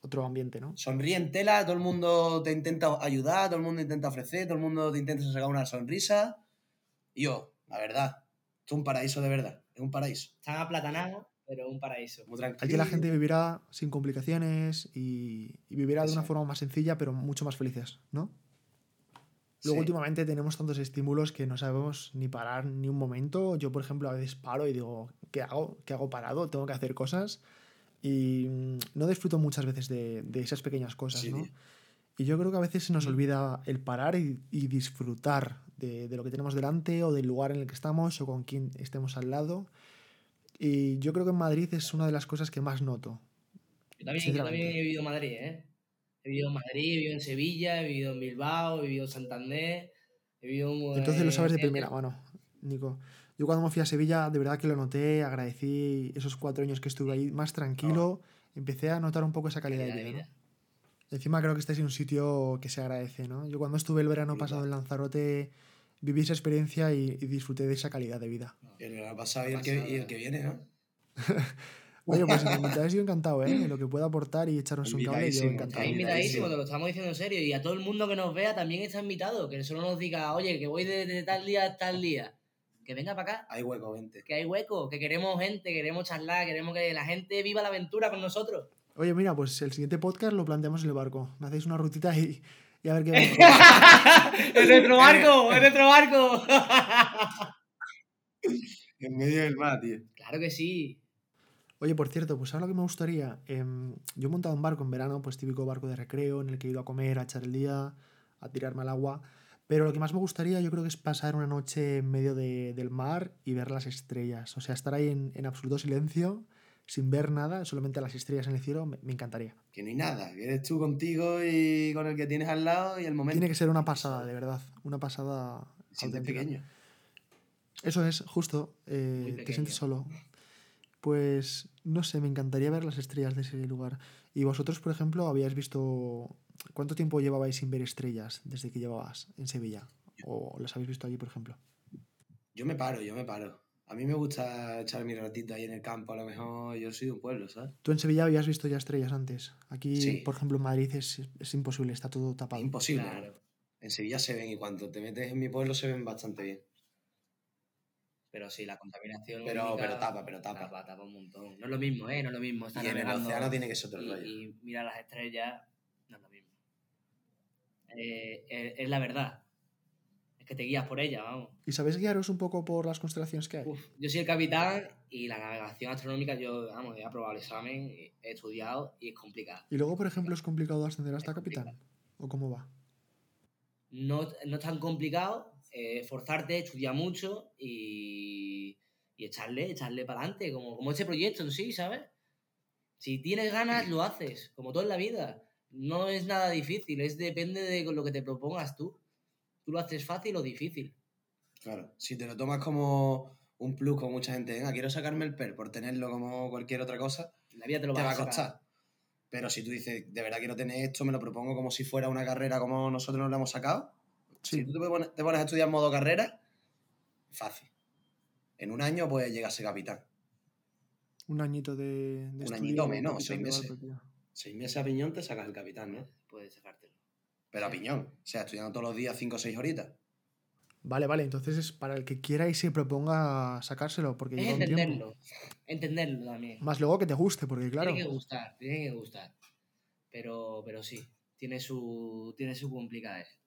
S1: Otro ambiente, ¿no?
S2: Sonríe en tela, todo el mundo te intenta ayudar, todo el mundo intenta ofrecer, todo el mundo te intenta sacar una sonrisa. Y yo, la verdad, es un paraíso de verdad. Es un paraíso.
S3: Están aplatanados, pero un paraíso.
S2: Muy tranquilo.
S1: Aquí la gente vivirá sin complicaciones y, y vivirá de una forma más sencilla, pero mucho más felices, ¿no? Luego
S2: Sí.
S1: últimamente tenemos tantos estímulos que no sabemos ni parar ni un momento. Yo, por ejemplo, a veces paro y digo, ¿qué hago? ¿Qué hago parado? Tengo que hacer cosas. Y mm, no disfruto muchas veces de, de esas pequeñas cosas,
S2: Sí,
S1: ¿no?
S2: tío.
S1: Y yo creo que a veces se nos olvida el parar y, y disfrutar de, de lo que tenemos delante o del lugar en el que estamos o con quien estemos al lado. Y yo creo que en Madrid es una de las cosas que más noto.
S3: Yo también, yo también he vivido en Madrid, ¿eh? He vivido en Madrid, he vivido en Sevilla, he vivido en Bilbao, he vivido en Santander, he vivido en...
S1: Entonces lo sabes de primera mano, Nico. Yo cuando me fui a Sevilla, de verdad que lo noté, agradecí esos cuatro años que estuve ahí más tranquilo, empecé a notar un poco esa calidad de
S3: calidad de
S1: vida. Encima creo que estáis en un sitio que se agradece, ¿no? Yo cuando estuve el verano
S2: Sí,
S1: pasado en. Lanzarote viví esa experiencia y, y disfruté de esa calidad de vida.
S2: El verano pasado y el, que, y el que viene, ¿no?
S1: Oye, pues si me invitáis yo encantado, ¿eh? En lo que pueda aportar y echaros un cable, yo encantado.
S3: Está invitadísimo,
S2: invitadísimo.
S3: te lo estamos diciendo en serio. Y a todo el mundo que nos vea también está invitado. Que solo nos diga, oye, que voy de, de tal día a tal día. Que venga para acá,
S2: Hay hueco, vente.
S3: que hay hueco, que queremos gente, queremos charlar, queremos que la gente viva la aventura con nosotros.
S1: Oye, mira, pues el siguiente podcast lo planteamos en el barco. Me hacéis una rutita y, y a ver qué...
S3: ¡Es nuestro barco! ¡Es nuestro barco!
S2: En medio del mar, tío.
S3: claro que sí.
S1: Oye, por cierto, pues ahora que me gustaría, em, yo he montado un barco en verano, pues típico barco de recreo, en el que he ido a comer, a echar el día, a tirarme al agua, pero lo que más me gustaría yo creo que es pasar una noche en medio de- del mar y ver las estrellas, o sea, estar ahí en, en absoluto silencio, sin ver nada, solamente las estrellas en el cielo, me, me encantaría.
S2: Que no hay nada, que eres tú contigo y con el que tienes al lado y el momento.
S1: Tiene que ser una pasada, de verdad. Una pasada
S2: Sientes pequeño.
S1: Eso es, justo. eh, te sientes solo. Pues no sé, me encantaría ver las estrellas de ese lugar. Y vosotros, por ejemplo, habíais visto. ¿Cuánto tiempo llevabais sin ver estrellas desde que llevabas en Sevilla? ¿O las habéis visto allí, por ejemplo?
S2: Yo me paro, yo me paro. A mí me gusta echar mi ratito ahí en el campo, a lo mejor yo soy de un pueblo, ¿sabes?
S1: Tú en Sevilla habías visto ya estrellas antes. Aquí,
S2: Sí.
S1: por ejemplo, en Madrid es, es imposible, está todo tapado.
S2: Imposible.
S3: Claro.
S2: En Sevilla se ven y cuando te metes en mi pueblo se ven bastante bien.
S3: Pero sí, la contaminación.
S2: Pero- pero tapa, pero tapa.
S3: Tapa, tapa un montón. No es lo mismo, ¿eh? No es lo mismo.
S2: Y en el océano tiene que ser otro
S3: y,
S2: rollo.
S3: y mira las estrellas, no es lo mismo. Eh, es, es la verdad. Es que te guías por ella, vamos.
S1: ¿Y sabéis guiaros un poco por las constelaciones que hay?
S3: Uf, yo soy el capitán y la navegación astronómica, yo, vamos, he aprobado el examen, he estudiado y es complicado.
S1: Y luego, por ejemplo, es complicado ascender hasta capitán. ¿O cómo va?
S3: No, no es tan complicado, eh, esforzarte, estudiar mucho y, y echarle, echarle para adelante, como, como este proyecto en sí, ¿sabes? Si tienes ganas, lo haces, como todo en la vida. No es nada difícil, es depende de lo que te propongas tú. Tú lo haces fácil o difícil.
S2: Claro, si te lo tomas como un plus, como mucha gente, venga, quiero sacarme el PER por tenerlo como cualquier otra cosa,
S3: La vida te lo
S2: te
S3: va a sacar.
S2: costar. Pero si tú dices, de verdad quiero tener esto, me lo propongo como si fuera una carrera como nosotros nos lo hemos sacado.
S1: Sí.
S2: Si tú te pones, te pones a estudiar en modo carrera, fácil. En un año puedes llegar a ser capitán.
S1: Un añito de, de
S2: Un
S1: estudio,
S2: añito menos, seis meses.
S1: tío.
S2: Seis meses a piñón te sacas el capitán, ¿no?
S3: Puedes sacártelo.
S2: Pero a piñón. O sea, estudiando todos los días cinco o seis horitas.
S1: Vale, vale, entonces es para el que quiera y se proponga sacárselo, porque
S3: Es
S1: lleva un tiempo.
S3: entenderlo. Entenderlo también.
S1: Más luego que te guste, porque claro,
S3: Tiene que gustar, tiene que gustar. Pero, pero sí, tiene su, tiene su complicadez.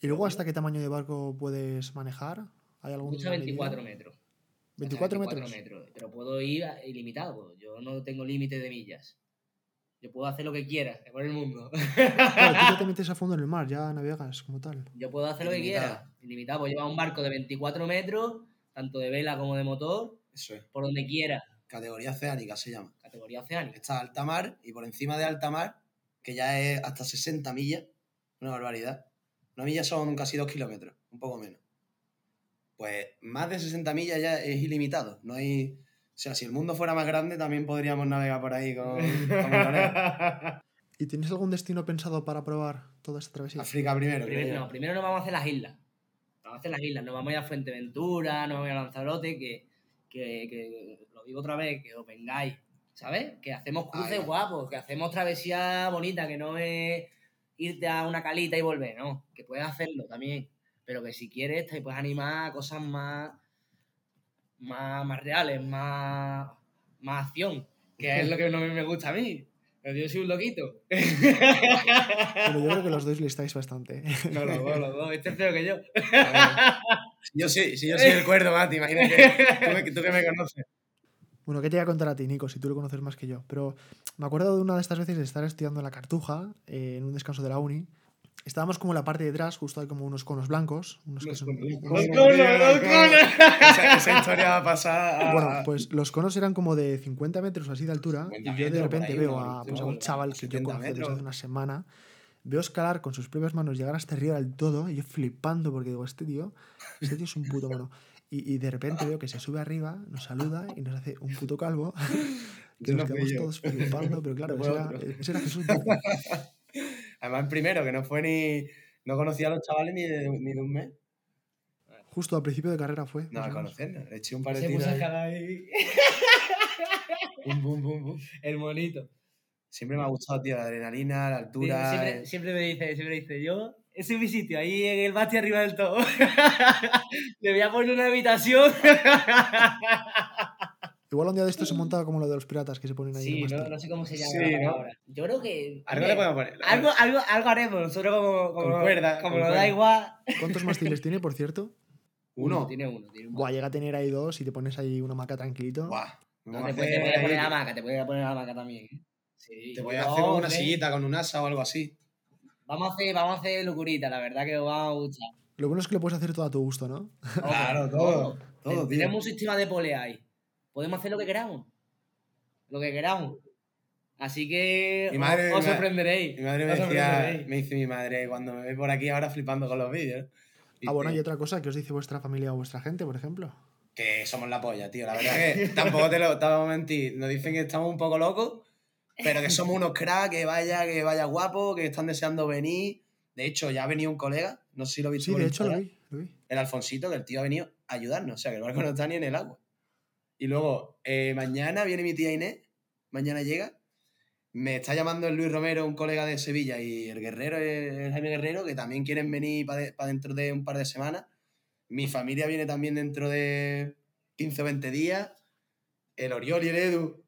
S1: ¿Y luego hasta qué tamaño de barco puedes manejar? ¿Hay algún
S3: Mucho 24 metros. hasta
S1: 24 metros.
S3: Pero puedo ir ilimitado. Yo no tengo límite de millas. Yo puedo hacer lo que quiera por el mundo.
S1: Claro, tú ya te metes a fondo en el mar, ya navegas como tal.
S3: Yo puedo hacer lo que quiera. Ilimitado. Puedo llevar un barco de 24 metros, tanto de vela como de motor,
S2: Eso es.
S3: por donde quiera.
S2: Categoría oceánica se llama.
S3: Categoría oceánica.
S2: Está alta mar y por encima de alta mar, que ya es hasta 60 millas, una barbaridad. Una milla son casi 2 kilómetros, un poco menos. Pues más de 60 millas ya es ilimitado. No hay. O sea, si el mundo fuera más grande, también podríamos navegar por ahí con, con.
S1: ¿Y tienes algún destino pensado para probar toda esta travesía?
S2: África primero,
S3: Primero, no, primero nos vamos a hacer las islas. Vamos a hacer las islas. Nos vamos a ir a Fuerteventura, nos vamos a ir a Lanzarote, que, que, que lo digo otra vez, que os vengáis. ¿Sabes? Que hacemos cruces
S2: Ah,
S3: guapos, que hacemos travesía bonita, que no es irte a una calita y volver, no. Que puedes hacerlo también. Pero que si quieres te puedes animar a cosas más, más, más reales, más, más acción. Que es lo que no me gusta a mí. Pero yo soy un loquito.
S1: Pero yo creo que los dos le estáis bastante.
S3: No, los dos, los dos. Este es peor que yo.
S2: Si yo soy, si yo soy el cuerdo, Mati, imagínate. Tú, me- tú que me conoces.
S1: Bueno, ¿qué te voy a contar a ti, Nico? Si tú lo conoces más que yo. Pero me acuerdo de una de estas veces de estar estudiando en la Cartuja, eh, en un descanso de la uni. Estábamos como en la parte de atrás, justo hay como unos conos blancos. Unos que
S3: Los
S1: son-
S3: conos.
S1: unos-
S3: Los conos, los conos.
S2: Esa, esa historia va a pasar a...
S1: Bueno, pues los conos eran como de 50 metros así de altura
S2: 50
S1: y yo de repente
S2: ahí,
S1: veo a, pues, a un chaval que yo
S2: 70
S1: conozco desde hace una semana, veo escalar con sus propias manos, llegar hasta arriba del todo y yo flipando porque digo, este tío, este tío es un puto mono. Y, y de repente veo que se sube arriba, nos saluda y nos hace un puto calvo. Que nos quedamos
S2: yo.
S1: todos flipando, pero claro, ese era, ese era Jesús.
S2: Además, el primero, que no fue ni... No conocía a los chavales ni de, ni de un mes.
S1: Justo al principio de carrera fue.
S2: No, a
S1: o menos.
S2: conocernos. Le eché un par de
S3: Se
S2: tiros
S3: puso a
S2: ahí.
S3: escalar ahí.
S2: Bum, bum, bum, bum.
S3: El monito.
S2: Siempre me ha gustado, tío, la adrenalina, la altura...
S3: Siempre,
S2: eh.
S3: siempre me dice, siempre dice, yo, ese es mi sitio, ahí en el basti arriba del todo. Le voy a poner una habitación.
S1: Igual un día de esto se montaba como lo de los piratas que se ponen ahí.
S3: sí, no, no sé cómo se llama
S2: Sí,
S3: la
S2: ¿no?
S3: palabra. Yo creo que...
S2: Algo le podemos poner.
S3: algo, algo, algo haremos, nosotros como, como,
S2: Con cuerda,
S3: como nos da igual...
S1: ¿Cuántos mástiles tiene, por cierto?
S2: Uno.
S3: Tiene uno, tiene uno.
S1: Buah, llega a tener ahí dos y te pones ahí una maca tranquilito.
S2: Buah.
S3: No, te, puedes, te puedes poner la hamaca, te puedes poner la hamaca también. ¿eh? Sí,
S2: Te voy a
S3: no,
S2: hacer como una sillita con un asa o algo así.
S3: Vamos a hacer, vamos a hacer locurita, la verdad que os va a gustar.
S1: Lo bueno es que lo puedes hacer todo a tu gusto, ¿no?
S2: Claro, todo. Todo.
S3: Tenemos un sistema de polea ahí. Podemos hacer lo que queramos. lo que queramos. Así que
S2: Mi madre-
S3: os, sorprenderéis.
S2: Mi madre me decía, me dice mi madre, cuando me ve por aquí ahora flipando con los vídeos.
S1: Ah, bueno, y otra cosa que os dice vuestra familia o vuestra gente, por ejemplo.
S2: Que somos la polla, tío. La verdad que tampoco te lo te vamos a mentir. Nos dicen que estamos un poco locos, pero que somos unos cracks, que vaya, que vaya guapo, que están deseando venir. De hecho, ya ha venido un colega, no sé si lo viste
S1: Sí,
S2: por
S1: de hecho lo vi, lo vi.
S2: el Alfonsito, que el tío ha venido a ayudarnos. O sea, que el barco no está ni en el agua. Y luego, eh, mañana viene mi tía Inés, mañana llega. Me está llamando el Luis Romero, un colega de Sevilla, y el Guerrero, el Jaime Guerrero, que también quieren venir para dentro de un par de semanas. Mi familia viene también dentro de 15 o 20 días. El Oriol y el Edu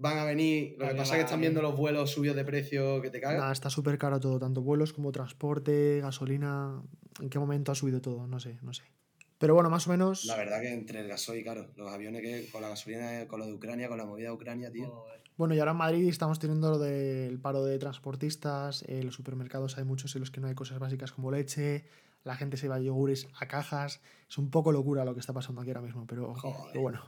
S2: van a venir. Lo que pasa es que están viendo los vuelos subidos de precio que te cagan.
S1: Está súper caro todo, tanto vuelos como transporte, gasolina. ¿En qué momento ha subido todo? No sé, no sé. Pero bueno, más o menos.
S2: La verdad que entre el gasoil, claro, los aviones que con la gasolina, con lo de Ucrania, con la movida de Ucrania, tío.
S3: Joder.
S1: Bueno, y ahora en Madrid estamos teniendo lo del paro de transportistas, en los supermercados hay muchos en los que no hay cosas básicas como leche, la gente se va a yogures a cajas, es un poco locura lo que está pasando aquí ahora mismo, pero,
S2: Joder.
S1: pero bueno.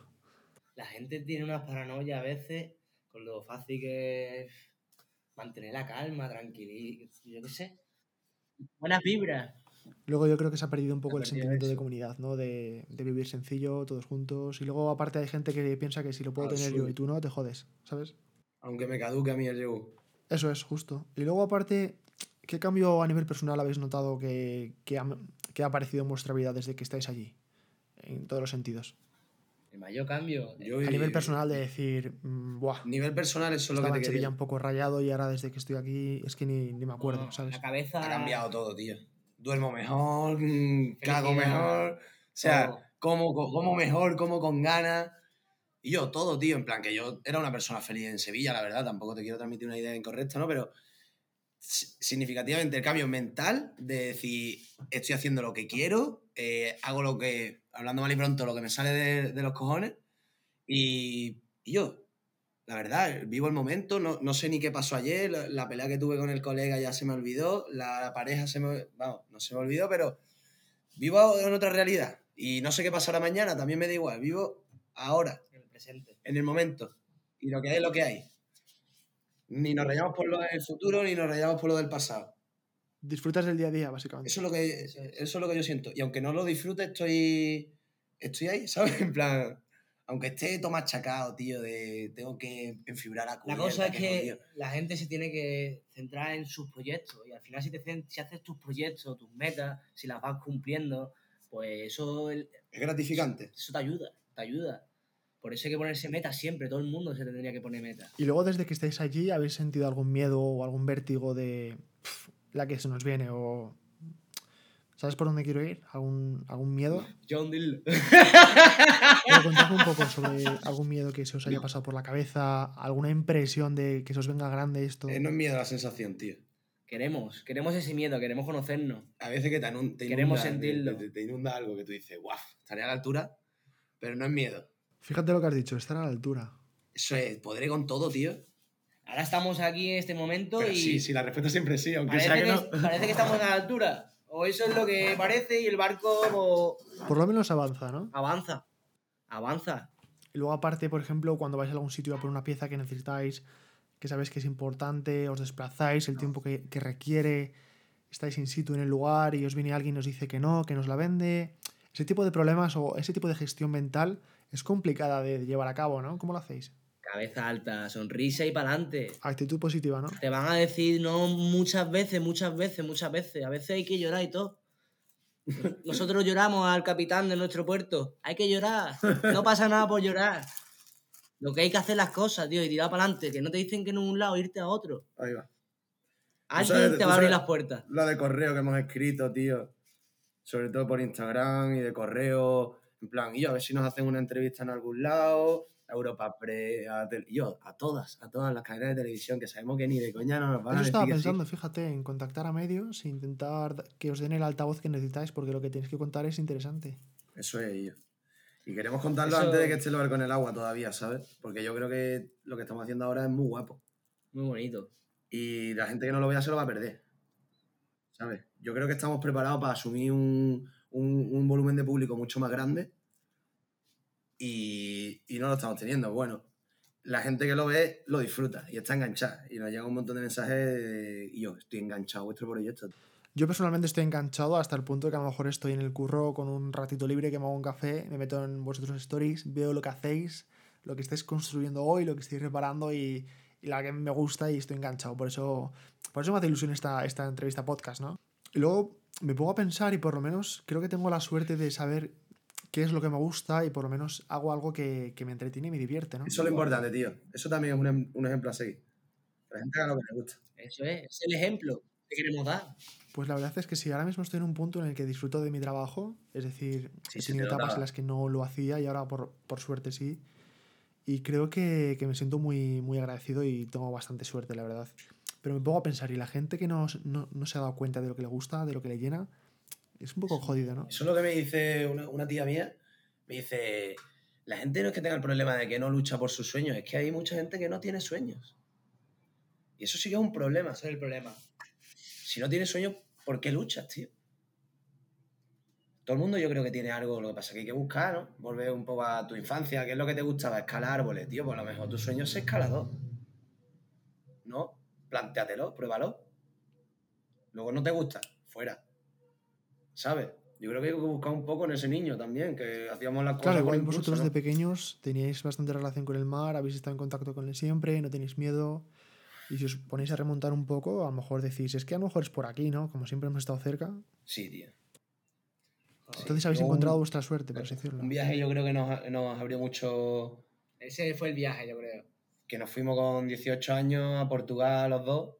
S3: La gente tiene una paranoia a veces con lo fácil que es mantener la calma, tranquilidad, yo qué sé. Buenas vibras.
S1: Luego yo creo que se ha perdido un poco el sentimiento de comunidad, ¿no? De, de vivir sencillo, todos juntos. Y luego aparte hay gente que piensa que si lo puedo
S2: Al
S1: tener yo y tú no, te jodes, ¿sabes?
S2: Aunque me caduque a mí el Yegu.
S1: Eso es, justo. Y luego aparte, ¿qué cambio a nivel personal habéis notado que, que ha, que ha aparecido en vuestra vida desde que estáis allí? En todos los sentidos.
S3: El mayor cambio.
S2: Yo
S1: A nivel personal de decir, mm, buah,
S2: Nivel personal, eso es lo que te quería.
S1: un poco rayado y ahora desde que estoy aquí es que ni, ni me acuerdo,
S3: No,
S1: ¿sabes?
S3: La cabeza.
S2: Ha cambiado todo, tío. Duermo mejor, mm, cago mejor. O sea,
S3: Todo.
S2: como, como mejor, como con ganas. Y yo, todo, tío. En plan, que yo era una persona feliz en Sevilla, la verdad. Tampoco te quiero transmitir una idea incorrecta, ¿no? Pero si- significativamente el cambio mental de decir, estoy haciendo lo que quiero, eh, hago lo que, hablando mal y pronto, lo que me sale de, de los cojones. Y, y yo, la verdad, vivo el momento, no, no sé ni qué pasó ayer, la, la pelea que tuve con el colega ya se me olvidó, la, la pareja se me, vamos, no se me olvidó, pero vivo en otra realidad. Y no sé qué pasará mañana, también me da igual, vivo ahora,
S3: En el presente.
S2: en el momento. Y lo que hay es lo que hay. Ni nos rayamos por lo del futuro, ni nos rayamos por lo del pasado.
S1: Disfrutas del día a día, básicamente.
S2: Eso es lo que, eso es lo que yo siento. Y aunque no lo disfrute, estoy, estoy ahí, ¿sabes? En plan, aunque esté todo machacado, tío, de tengo que enfibrar a
S3: La
S2: cubierta,
S3: cosa es que
S2: jodido.
S3: la gente se tiene que centrar en sus proyectos y al final si, te, si haces tus proyectos, tus metas, si las vas cumpliendo, pues eso, el-
S2: Es gratificante.
S3: eso te ayuda, te ayuda. Por eso hay que ponerse metas siempre, todo el mundo se tendría que poner metas.
S1: Y luego desde que estáis allí, ¿habéis sentido algún miedo o algún vértigo de pf, la que se nos viene? o ¿Sabes por dónde quiero ir? ¿Algún, algún miedo?
S3: John Dill.
S1: Pero contadme un poco sobre algún miedo que se os haya pasado por la cabeza, alguna impresión de que se os venga grande esto.
S2: Eh, no es miedo a la sensación, tío.
S3: Queremos, queremos ese miedo, queremos conocernos.
S2: A veces que te, anun- te
S3: Queremos
S2: inunda,
S3: sentirlo.
S2: Te, te inunda algo que tú dices, guau, estaré a la altura, pero no es miedo.
S1: Fíjate lo que has dicho, estar a la altura.
S2: Eso es, podré con todo, tío.
S3: Ahora estamos aquí en este momento
S2: Pero
S3: y
S2: sí, sí, la respuesta siempre sí, aunque
S3: parece,
S2: sea
S3: que,
S2: que no.
S3: parece que estamos a la altura. O eso es lo que parece y el barco pues,
S1: Por lo menos avanza, ¿no?
S3: avanza. Avanza.
S1: Y luego aparte, por ejemplo, cuando vais a algún sitio a por una pieza que necesitáis, que sabéis que es importante, os desplazáis, el tiempo que, que requiere, estáis in situ en el lugar y os viene alguien y os dice que no, que nos la vende. Ese tipo de problemas o ese tipo de gestión mental es complicada de llevar a cabo, ¿no? ¿Cómo lo hacéis?
S3: Cabeza alta, sonrisa y para adelante.
S1: Actitud positiva, ¿no?
S3: Te van a decir no muchas veces, muchas veces, muchas veces. A veces hay que llorar y todo. Nosotros lloramos al capitán de nuestro puerto. Hay que llorar. No pasa nada por llorar. Lo que hay que hacer las cosas, tío, y tirar para adelante. Que no te dicen que en un lado irte a otro.
S2: Ahí va.
S3: Alguien
S2: sabes-
S3: te va a abrir las puertas.
S2: Lo de correo que hemos escrito, tío. Sobre todo por Instagram y de correo. En plan, y yo, a ver si nos hacen una entrevista en algún lado. A Europa Pre, a yo, a todas, a todas las cadenas de televisión que sabemos que ni de coña no nos van a
S1: Eso
S2: decir
S1: estaba
S2: sí.
S1: pensando, fíjate, en contactar a medios e intentar que os den el altavoz que necesitáis, porque lo que tenéis que contar es interesante.
S2: Eso es, yo. Y queremos contarlo
S3: Eso-
S2: antes de que esté el barco en el agua todavía, ¿sabes? Porque yo creo que lo que estamos haciendo ahora es muy guapo.
S3: Muy bonito.
S2: Y la gente que no lo vea se lo va a perder. ¿Sabes? Yo creo que estamos preparados para asumir un, un- un volumen de público mucho más grande. Y, y no lo estamos teniendo. Bueno, la gente que lo ve lo disfruta y está enganchada. Y nos llega un montón de mensajes y yo estoy enganchado a vuestro proyecto.
S1: Yo personalmente estoy enganchado hasta el punto de que a lo mejor estoy en el curro con un ratito libre que me hago un café, me meto en vuestros stories, veo lo que hacéis, lo que estáis construyendo hoy, lo que estáis reparando y, y la que me gusta y estoy enganchado. Por eso, por eso me hace ilusión esta, esta entrevista podcast, ¿no? Y luego me pongo a pensar y por lo menos creo que tengo la suerte de saber qué es lo que me gusta y por lo menos hago algo que, que me entretiene y me divierte, ¿no?
S2: Eso es lo importante, tío. Eso también es un, em- un ejemplo a seguir. La gente haga lo que le gusta.
S3: Eso es, es el ejemplo que queremos dar.
S1: Pues la verdad es que sí, ahora mismo estoy en un punto en el que disfruto de mi trabajo, es decir,
S2: Sí,
S1: he tenido
S2: te
S1: etapas en las que no lo hacía y ahora por, por suerte sí. Y creo que, que me siento muy, muy agradecido y tengo bastante suerte, la verdad. Pero me pongo a pensar, y la gente que no, no, no se ha dado cuenta de lo que le gusta, de lo que le llena, es un poco jodido, ¿no?
S2: Eso es lo que me dice una, una tía mía. Me dice, la gente no es que tenga el problema de que no lucha por sus sueños, es que hay mucha gente que no tiene sueños. Y eso sí que es un problema.
S3: Ese es el problema.
S2: Si no tienes sueños, ¿por qué luchas, tío? Todo el mundo yo creo que tiene algo, lo que pasa es que hay que buscar, ¿no? Volver un poco a tu infancia, ¿qué es lo que te gustaba? Escalar árboles, tío, pues a lo mejor tu sueño es escalador. Plantéatelo, pruébalo. Luego no te gusta, fuera. ¿Sabes? Yo creo que hay que buscar un poco en ese niño también, que hacíamos las cosas
S1: Claro,
S2: con
S1: igual
S2: impulso,
S1: vosotros
S2: ¿no?
S1: de pequeños teníais bastante relación con el mar, habéis estado en contacto con él siempre, no tenéis miedo. Y si os ponéis a remontar un poco, a lo mejor decís, es que a lo mejor es por aquí, ¿no? Como siempre hemos estado cerca.
S2: Sí, tío.
S1: Entonces habéis
S2: un-
S1: encontrado vuestra suerte, por así decirlo.
S2: Un viaje yo creo que nos, nos abrió mucho
S3: Ese fue el viaje, yo creo.
S2: Que nos fuimos con 18 años a Portugal los dos,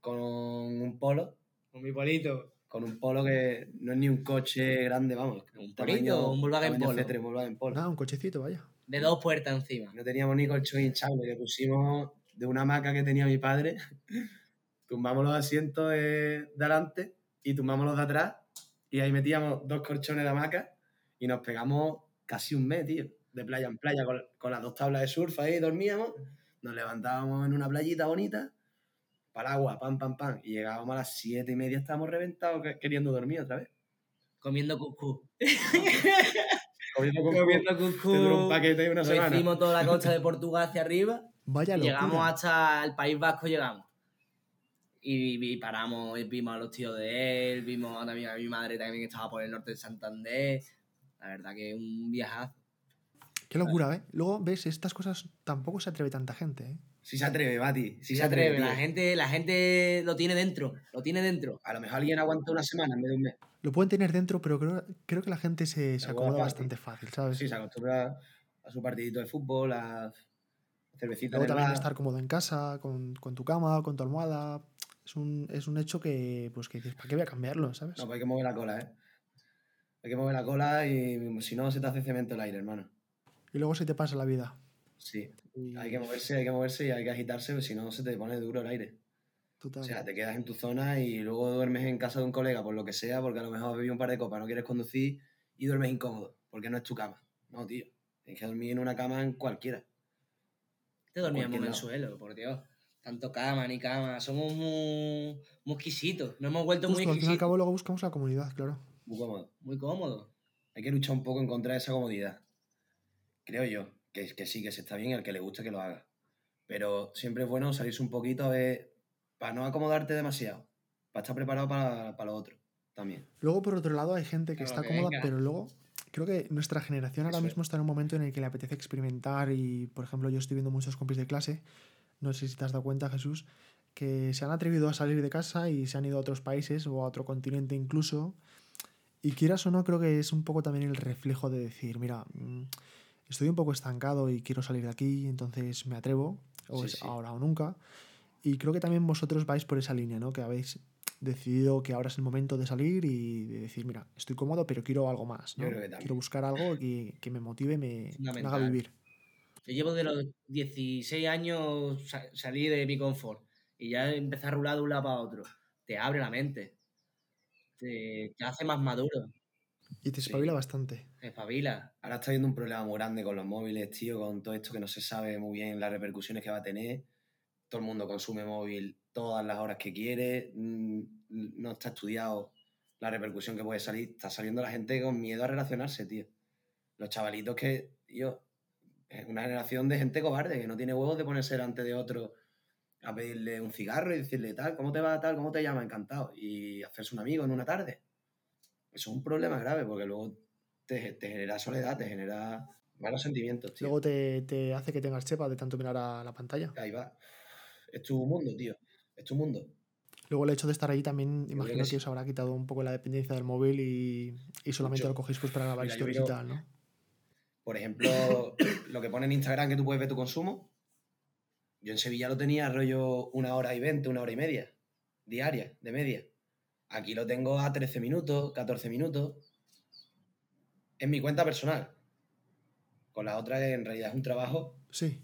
S2: con un polo,
S3: Con mi polito.
S2: con un polo que no es ni un coche grande, vamos.
S3: Un polito, un Volkswagen Polo.
S2: C3, un Volkswagen Polo.
S1: Nada, un cochecito, vaya.
S3: De dos puertas encima.
S2: No teníamos ni colchón hinchable, le pusimos de una hamaca que tenía mi padre, tumbamos los asientos de, de adelante y tumbamos los de atrás y ahí metíamos dos colchones de hamaca y nos pegamos casi un mes, tío, de playa en playa con, con las dos tablas de surf ahí dormíamos, nos levantábamos en una playita bonita, para el agua, pam, pam, pam, y llegábamos a las siete y media, estábamos reventados que- queriendo dormir otra vez.
S3: Comiendo cuscús.
S2: Comiendo con
S3: Comiendo
S2: Te duró un
S3: cuscús.
S2: paquete de una semana.
S3: hicimos toda la costa de Portugal hacia arriba.
S1: Vaya
S3: y
S1: locura.
S3: llegamos hasta el País Vasco, llegamos. Y, y paramos, y vimos a los tíos de él, vimos también a mi madre también que estaba por el norte de Santander. La verdad que un viajazo.
S1: Qué locura, ¿eh? Luego, ves, estas cosas tampoco se atreve tanta gente, ¿eh?
S2: Si se atreve, Mati, si
S3: Si
S2: se
S3: se atreve, la gente, la gente lo tiene dentro, lo tiene dentro.
S2: A lo mejor alguien aguanta una semana en vez de un mes.
S1: Lo pueden tener dentro, pero creo, creo que la gente se, se acomoda bastante fácil, ¿sabes?
S2: Sí, se acostumbra a su partidito de fútbol, a cervecita
S1: Luego también
S2: bar.
S1: estar cómodo en casa, con, con tu cama, con tu almohada. Es un, es un hecho que, pues, que dices, ¿para qué voy a cambiarlo, sabes?
S2: No, pues hay que mover la cola, ¿eh? Hay que mover la cola y si no se te hace cemento el aire, hermano.
S1: Y luego se te pasa la vida.
S2: Sí,
S1: Y-
S2: hay que moverse, hay que moverse y hay que agitarse, porque si no se te pone duro el aire.
S1: Total.
S2: O sea, te quedas en tu zona y luego duermes en casa de un colega por lo que sea, porque a lo mejor has bebido un par de copas, no quieres conducir y duermes incómodo, porque no es tu cama. No, tío. Tienes que dormir en una cama en cualquiera.
S3: Te dormíamos en el suelo, por Dios. Tanto cama ni cama. Somos muy, muy exquisitos. Nos hemos vuelto
S1: Justo,
S3: muy
S1: al fin y al
S3: exquisitos.
S1: cabo luego buscamos la comunidad, claro.
S2: Muy cómodo.
S3: Muy cómodos.
S2: Hay que luchar un poco en contra de esa comodidad. Creo yo. Que, que sí, que se está bien, el que le guste que lo haga. Pero siempre es bueno salirse un poquito a ver, para no acomodarte demasiado, para estar preparado para, para lo otro también.
S1: Luego, por otro lado, hay gente que
S3: Claro,
S1: está
S3: que
S1: cómoda,
S3: venga.
S1: pero luego creo que nuestra generación ahora
S2: Eso es.
S1: mismo está en un momento en el que le apetece experimentar y, por ejemplo, yo estoy viendo muchos compis de clase, no sé si te has dado cuenta, Jesús, que se han atrevido a salir de casa y se han ido a otros países o a otro continente incluso. Y quieras o no, creo que es un poco también el reflejo de decir, mira, mm, estoy un poco estancado y quiero salir de aquí, entonces me atrevo, o
S2: Sí,
S1: es
S2: sí.
S1: ahora o nunca. Y creo que también vosotros vais por esa línea, ¿no? Que habéis decidido que ahora es el momento de salir y de decir, mira, estoy cómodo, pero quiero algo más, ¿no? Quiero buscar algo que, que me motive, me, me haga vivir.
S3: Yo llevo de los 16 años sa- salí de mi confort y ya empecé a rular de un lado para otro. Te abre la mente. Te, te hace más maduro.
S1: Y te
S2: Sí.
S1: espabila bastante.
S3: Te espabila.
S2: Ahora está habiendo un problema muy grande con los móviles, tío, con todo esto que no se sabe muy bien las repercusiones que va a tener. Todo el mundo consume móvil todas las horas que quiere. mm, No está estudiado la repercusión que puede salir. Está saliendo la gente con miedo a relacionarse, tío. Los chavalitos que, yo, Es una generación de gente cobarde que no tiene huevos de ponerse delante de otro a pedirle un cigarro y decirle tal, ¿cómo te va tal? ¿Cómo te llama? Encantado. Y hacerse un amigo en una tarde. Eso es un problema grave porque luego te, te genera soledad, te genera malos sentimientos, tío.
S1: Luego te, te hace que tengas chepa de tanto mirar a la pantalla.
S2: Ahí va. Es tu mundo, tío. Es tu mundo.
S1: Luego el hecho de estar ahí también, imagino
S2: que
S1: os habrá quitado un poco la dependencia del móvil y, y solamente
S2: Mucho.
S1: lo cogéis pues para grabar historias y tal, ¿no?
S2: Por ejemplo, lo que pone en Instagram que tú puedes ver tu consumo. Yo en Sevilla lo tenía rollo una hora y veinte, una hora y media, diaria, de media. Aquí lo tengo a 13 minutos, 14 minutos. En mi cuenta personal. Con la otra, que en realidad es un trabajo,
S1: Sí.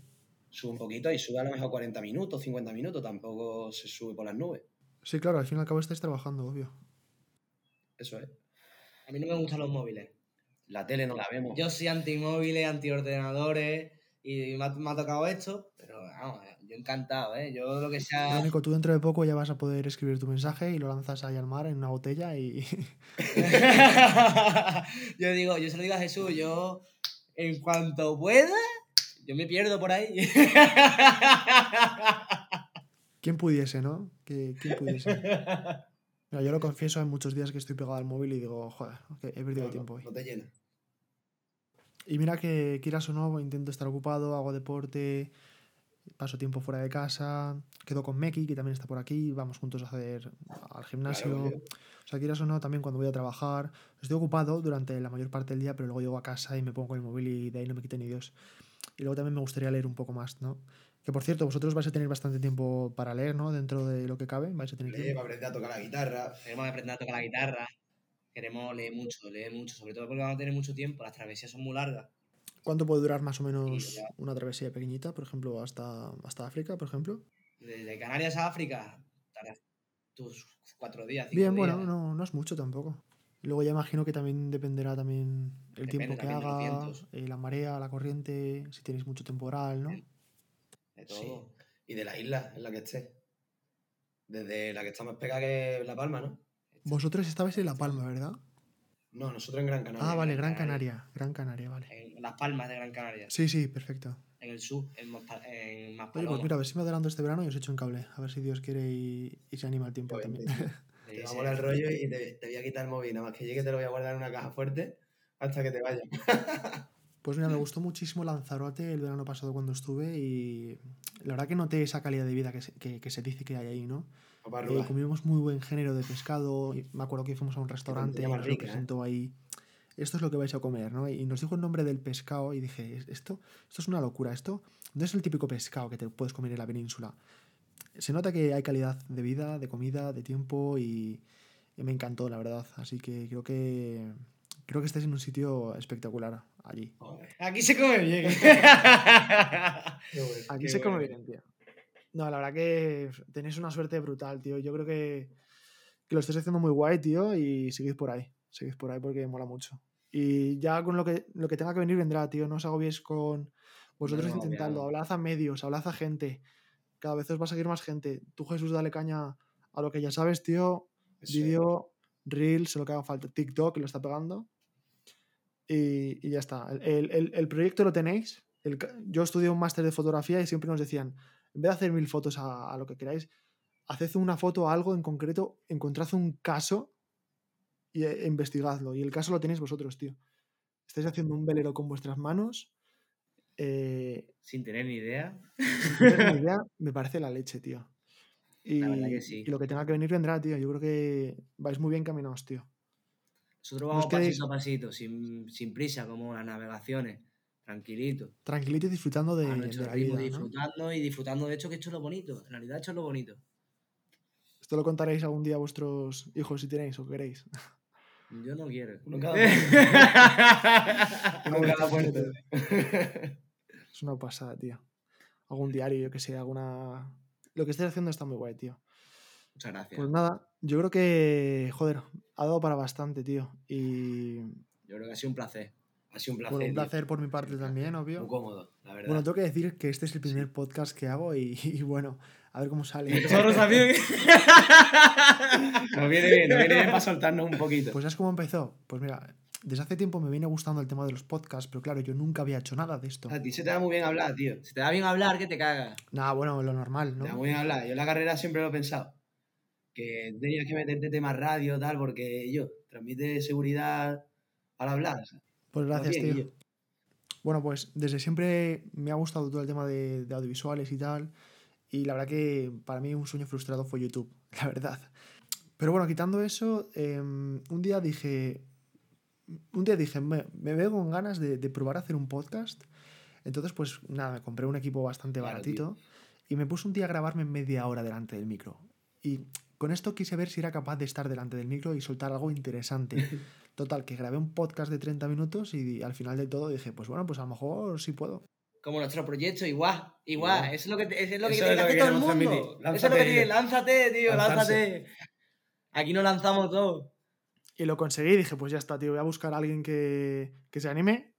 S2: sube un poquito y sube a lo mejor 40 minutos, 50 minutos. Tampoco se sube por las nubes.
S1: Sí, claro, al fin y al cabo estáis trabajando, obvio.
S2: Eso es.
S3: A mí no me gustan los móviles.
S2: La tele no la vemos.
S3: Yo soy anti-móviles, anti-ordenadores y me ha, me ha tocado esto, pero vamos, yo encantado, ¿eh? Yo lo que sea...
S1: único, tú dentro de poco ya vas a poder escribir tu mensaje y lo lanzas ahí al mar en una botella y...
S3: yo digo, yo se lo digo a Jesús, yo en cuanto pueda, yo me pierdo por ahí.
S1: ¿Quién pudiese, no? ¿Quién pudiese? Mira, yo lo confieso, hay muchos días que estoy pegado al móvil y digo, joder, he perdido
S2: No,
S1: el tiempo
S2: no,
S1: hoy.
S2: no te llena.
S1: Y mira que quieras o no, intento estar ocupado, hago deporte, paso tiempo fuera de casa, quedo con Meki, que también está por aquí, vamos juntos a hacer al gimnasio.
S2: Claro,
S1: o sea, quieras o no, también cuando voy a trabajar, estoy ocupado durante la mayor parte del día, pero luego llego a casa y me pongo con el móvil y de ahí no me quita ni Dios. Y luego también me gustaría leer un poco más, ¿no? Que por cierto, vosotros vais a tener bastante tiempo para leer, ¿no? Dentro de lo que cabe, vais a tener
S2: Lee,
S1: tiempo.
S2: aprender a tocar la guitarra.
S3: Queremos aprender a tocar la guitarra, queremos leer mucho, leer mucho, sobre todo porque vamos a tener mucho tiempo, las travesías son muy largas.
S1: ¿Cuánto puede durar más o menos una travesía pequeñita, por ejemplo, hasta, hasta África, por ejemplo?
S3: Desde Canarias a África, tardas tus cuatro días, cinco
S1: Bien,
S3: días.
S1: bueno, no, no es mucho tampoco. Luego ya imagino que también dependerá también el
S3: Depende
S1: tiempo que haga, eh, la marea, la corriente, si tenéis mucho temporal, ¿no?
S3: De todo.
S2: Sí. Y de la isla en la que esté. Desde la que está más pegada que La Palma, ¿no?
S1: Vosotros estabais en La Palma, ¿verdad?
S2: No, nosotros en Gran Canaria.
S1: Ah, vale, Gran Canaria. Gran Canaria, vale.
S3: En Las Palmas de Gran Canaria,
S1: Sí, sí, perfecto.
S3: en el sur, en, Mospa- en
S1: Oye, pues mira, a ver si me adelanto este verano y os echo un cable. A ver si Dios quiere y, y se anima el tiempo
S2: Qué
S1: también.
S2: Te va a el rollo y te, te voy a quitar el móvil. Nada más que llegue te lo voy a guardar en una caja fuerte hasta que te vayas.
S1: Pues mira, me gustó muchísimo Lanzarote el verano pasado cuando estuve y la verdad que noté esa calidad de vida que se, que, que se dice que hay ahí, ¿no? Eh, comimos muy buen género de pescado. y me acuerdo que fuimos a un restaurante y nos
S2: rica, ¿eh?
S1: presentó ahí. Esto es lo que vais a comer, ¿no? Y nos dijo el nombre del pescado y dije, esto, esto es una locura. Esto no es el típico pescado que te puedes comer en la península. Se nota que hay calidad de vida, de comida, de tiempo y, y me encantó, la verdad. Así que creo que creo que estáis en un sitio espectacular allí.
S3: Aquí se come bien.
S2: qué bueno,
S1: Aquí
S2: qué
S1: se come bien, tío. No, la verdad que tenéis una suerte brutal, tío. Yo creo que, que lo estáis haciendo muy guay, tío, y seguid por ahí. Seguid por ahí porque mola mucho. Y ya con lo que, lo que tenga que venir vendrá, tío. No os agobiéis con vosotros
S3: No,
S1: intentando. Hablad a medios, hablad a gente. Cada vez os va a seguir más gente. Tú, Jesús, dale caña a lo que ya sabes, tío. Vídeo, Reels, lo que haga falta. TikTok, que lo está pegando. Y, y ya está. El, el- el- proyecto lo tenéis. El yo estudié un máster de fotografía y siempre nos decían, en vez de hacer mil fotos a, a lo que queráis, haced una foto a algo en concreto, encontrad un caso y e- investigadlo. Y el caso lo tenéis vosotros, tío. Estáis haciendo un velero con vuestras manos. eh,
S3: Sin tener ni idea.
S1: sin tener ni idea, me parece la leche, tío. Y,
S3: La verdad que sí.
S1: y lo que tenga que venir vendrá, tío. Yo creo que vais muy bien caminados, tío.
S3: Nosotros
S1: os
S3: vamos pasito a pasito, sin, sin prisa, como las navegaciones. Tranquilito.
S1: Tranquilito y disfrutando de, la vida. ¿no?
S3: disfrutando y disfrutando de hecho que esto es lo bonito. En realidad esto es lo bonito.
S1: Esto lo contaréis algún día a vuestros hijos si tenéis o queréis.
S3: Yo no quiero.
S2: Uno cada puerto.
S1: Es una pasada, tío. Algún diario, yo que sé, alguna. Lo que estáis haciendo está muy guay, tío.
S3: Muchas gracias.
S1: Pues nada, yo creo que, joder, ha dado para bastante, tío. Y
S3: Yo creo que ha sido un placer.
S2: Ha sido un placer.
S1: bueno, un
S2: tío.
S1: placer por mi parte también,
S2: Muy
S1: obvio.
S2: cómodo, la verdad.
S1: Bueno, tengo que decir que este es el primer podcast que hago y, y bueno, a ver cómo sale.
S3: Nosotros también.
S2: Nos viene bien, nos viene bien para soltarnos un poquito.
S1: Pues ¿sabes cómo empezó? Pues mira, desde hace tiempo me viene gustando el tema de los podcasts, pero claro, yo nunca había hecho nada de esto.
S2: A ti se te da muy bien hablar, tío.
S3: Si te da bien hablar, que te cagas.
S1: Nada, bueno, lo normal,
S2: Te da
S1: ¿no?
S2: muy bien hablar. Yo en la carrera siempre lo he pensado. Que tenías que meterte temas radio, tal, porque yo, transmite seguridad al hablar. ¿sabes?
S1: Pues
S2: Lo
S1: gracias,
S2: bien,
S1: tío.
S2: yo.
S1: Bueno, pues desde siempre me ha gustado todo el tema de, de audiovisuales y tal. Y la verdad que para mí un sueño frustrado fue YouTube, la verdad. Pero bueno, quitando eso, em, un día dije, un día dije, me, me veo con ganas de, de probar a hacer un podcast. Entonces, pues nada, me compré un equipo bastante
S2: Claro,
S1: baratito y me puse un día a grabarme media hora delante del micro. Y con esto quise ver si era capaz de estar delante del micro y soltar algo interesante. Total, que grabé un podcast de 30 minutos y al final de todo dije, pues bueno, pues a lo mejor sí puedo.
S3: Como nuestro proyecto, igual, igual. Eso es lo que, eso es lo que tiene
S2: es
S3: que hacer todo el mundo.
S2: transmitir.
S3: Eso es lo
S2: Lánzate,
S3: que tiene.
S2: tío.
S3: Lánzate, tío,
S2: Lanzarse.
S3: lánzate. Aquí nos lanzamos todos.
S1: Y lo conseguí y dije, pues ya está, tío, voy a buscar a alguien que, que se anime.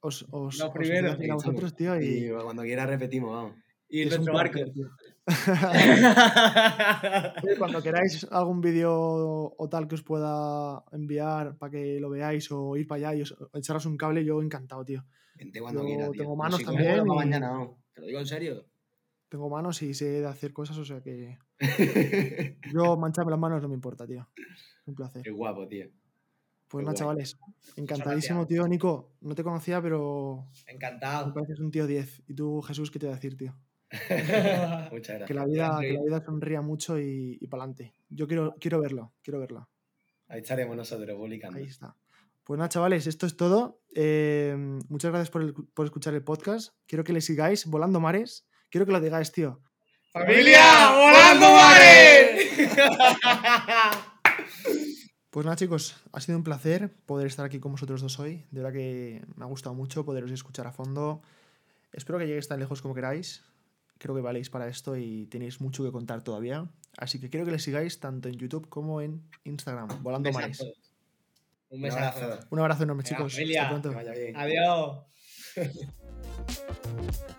S1: Os, os,
S3: Los
S1: os
S3: primeros,
S1: invito a vosotros, tío, y,
S2: Y cuando quieras repetimos, vamos.
S3: Y
S1: es un
S3: nuestro barco.
S1: tío. Cuando queráis algún vídeo o tal que os pueda enviar para que lo veáis o ir para allá y os, echaros un cable, yo encantado, tío.
S2: Vente cuando
S1: Yo
S2: tío.
S1: tengo
S2: No
S1: manos también y-
S2: mañana, vamos.
S3: Te lo digo en serio.
S1: Tengo manos y sé de hacer cosas, o sea que yo mancharme las manos no me importa, tío. Un placer.
S2: Qué guapo, tío.
S1: Pues nada, chavales. Encantadísimo, tío. Nico, no te conocía, pero me
S3: Encantado.
S1: pareces un tío 10. Y tú, Jesús, ¿qué te voy a decir, tío?
S2: Muchas gracias.
S1: Que la vida, que la vida sonría mucho y, y para adelante. Yo quiero, quiero verlo, quiero verlo.
S2: Ahí estaremos nosotros publicando.
S1: Ahí está. Pues nada, chavales, esto es todo. Eh, muchas gracias por, el- por escuchar el podcast. Quiero que le sigáis volando mares. Quiero que lo digáis, tío.
S3: ¡Familia! ¡Volando mares!
S1: Pues nada, chicos, ha sido un placer poder estar aquí con vosotros dos hoy. De verdad que me ha gustado mucho poderos escuchar a fondo. Espero que lleguéis tan lejos como queráis. Creo que valéis para esto y tenéis mucho que contar todavía. Así que quiero que le sigáis tanto en YouTube como en Instagram, Volando Mares.
S3: Un
S2: Un
S3: besazo.
S2: abrazo.
S1: Un abrazo enorme, chicos. Hasta pronto.
S3: Adiós.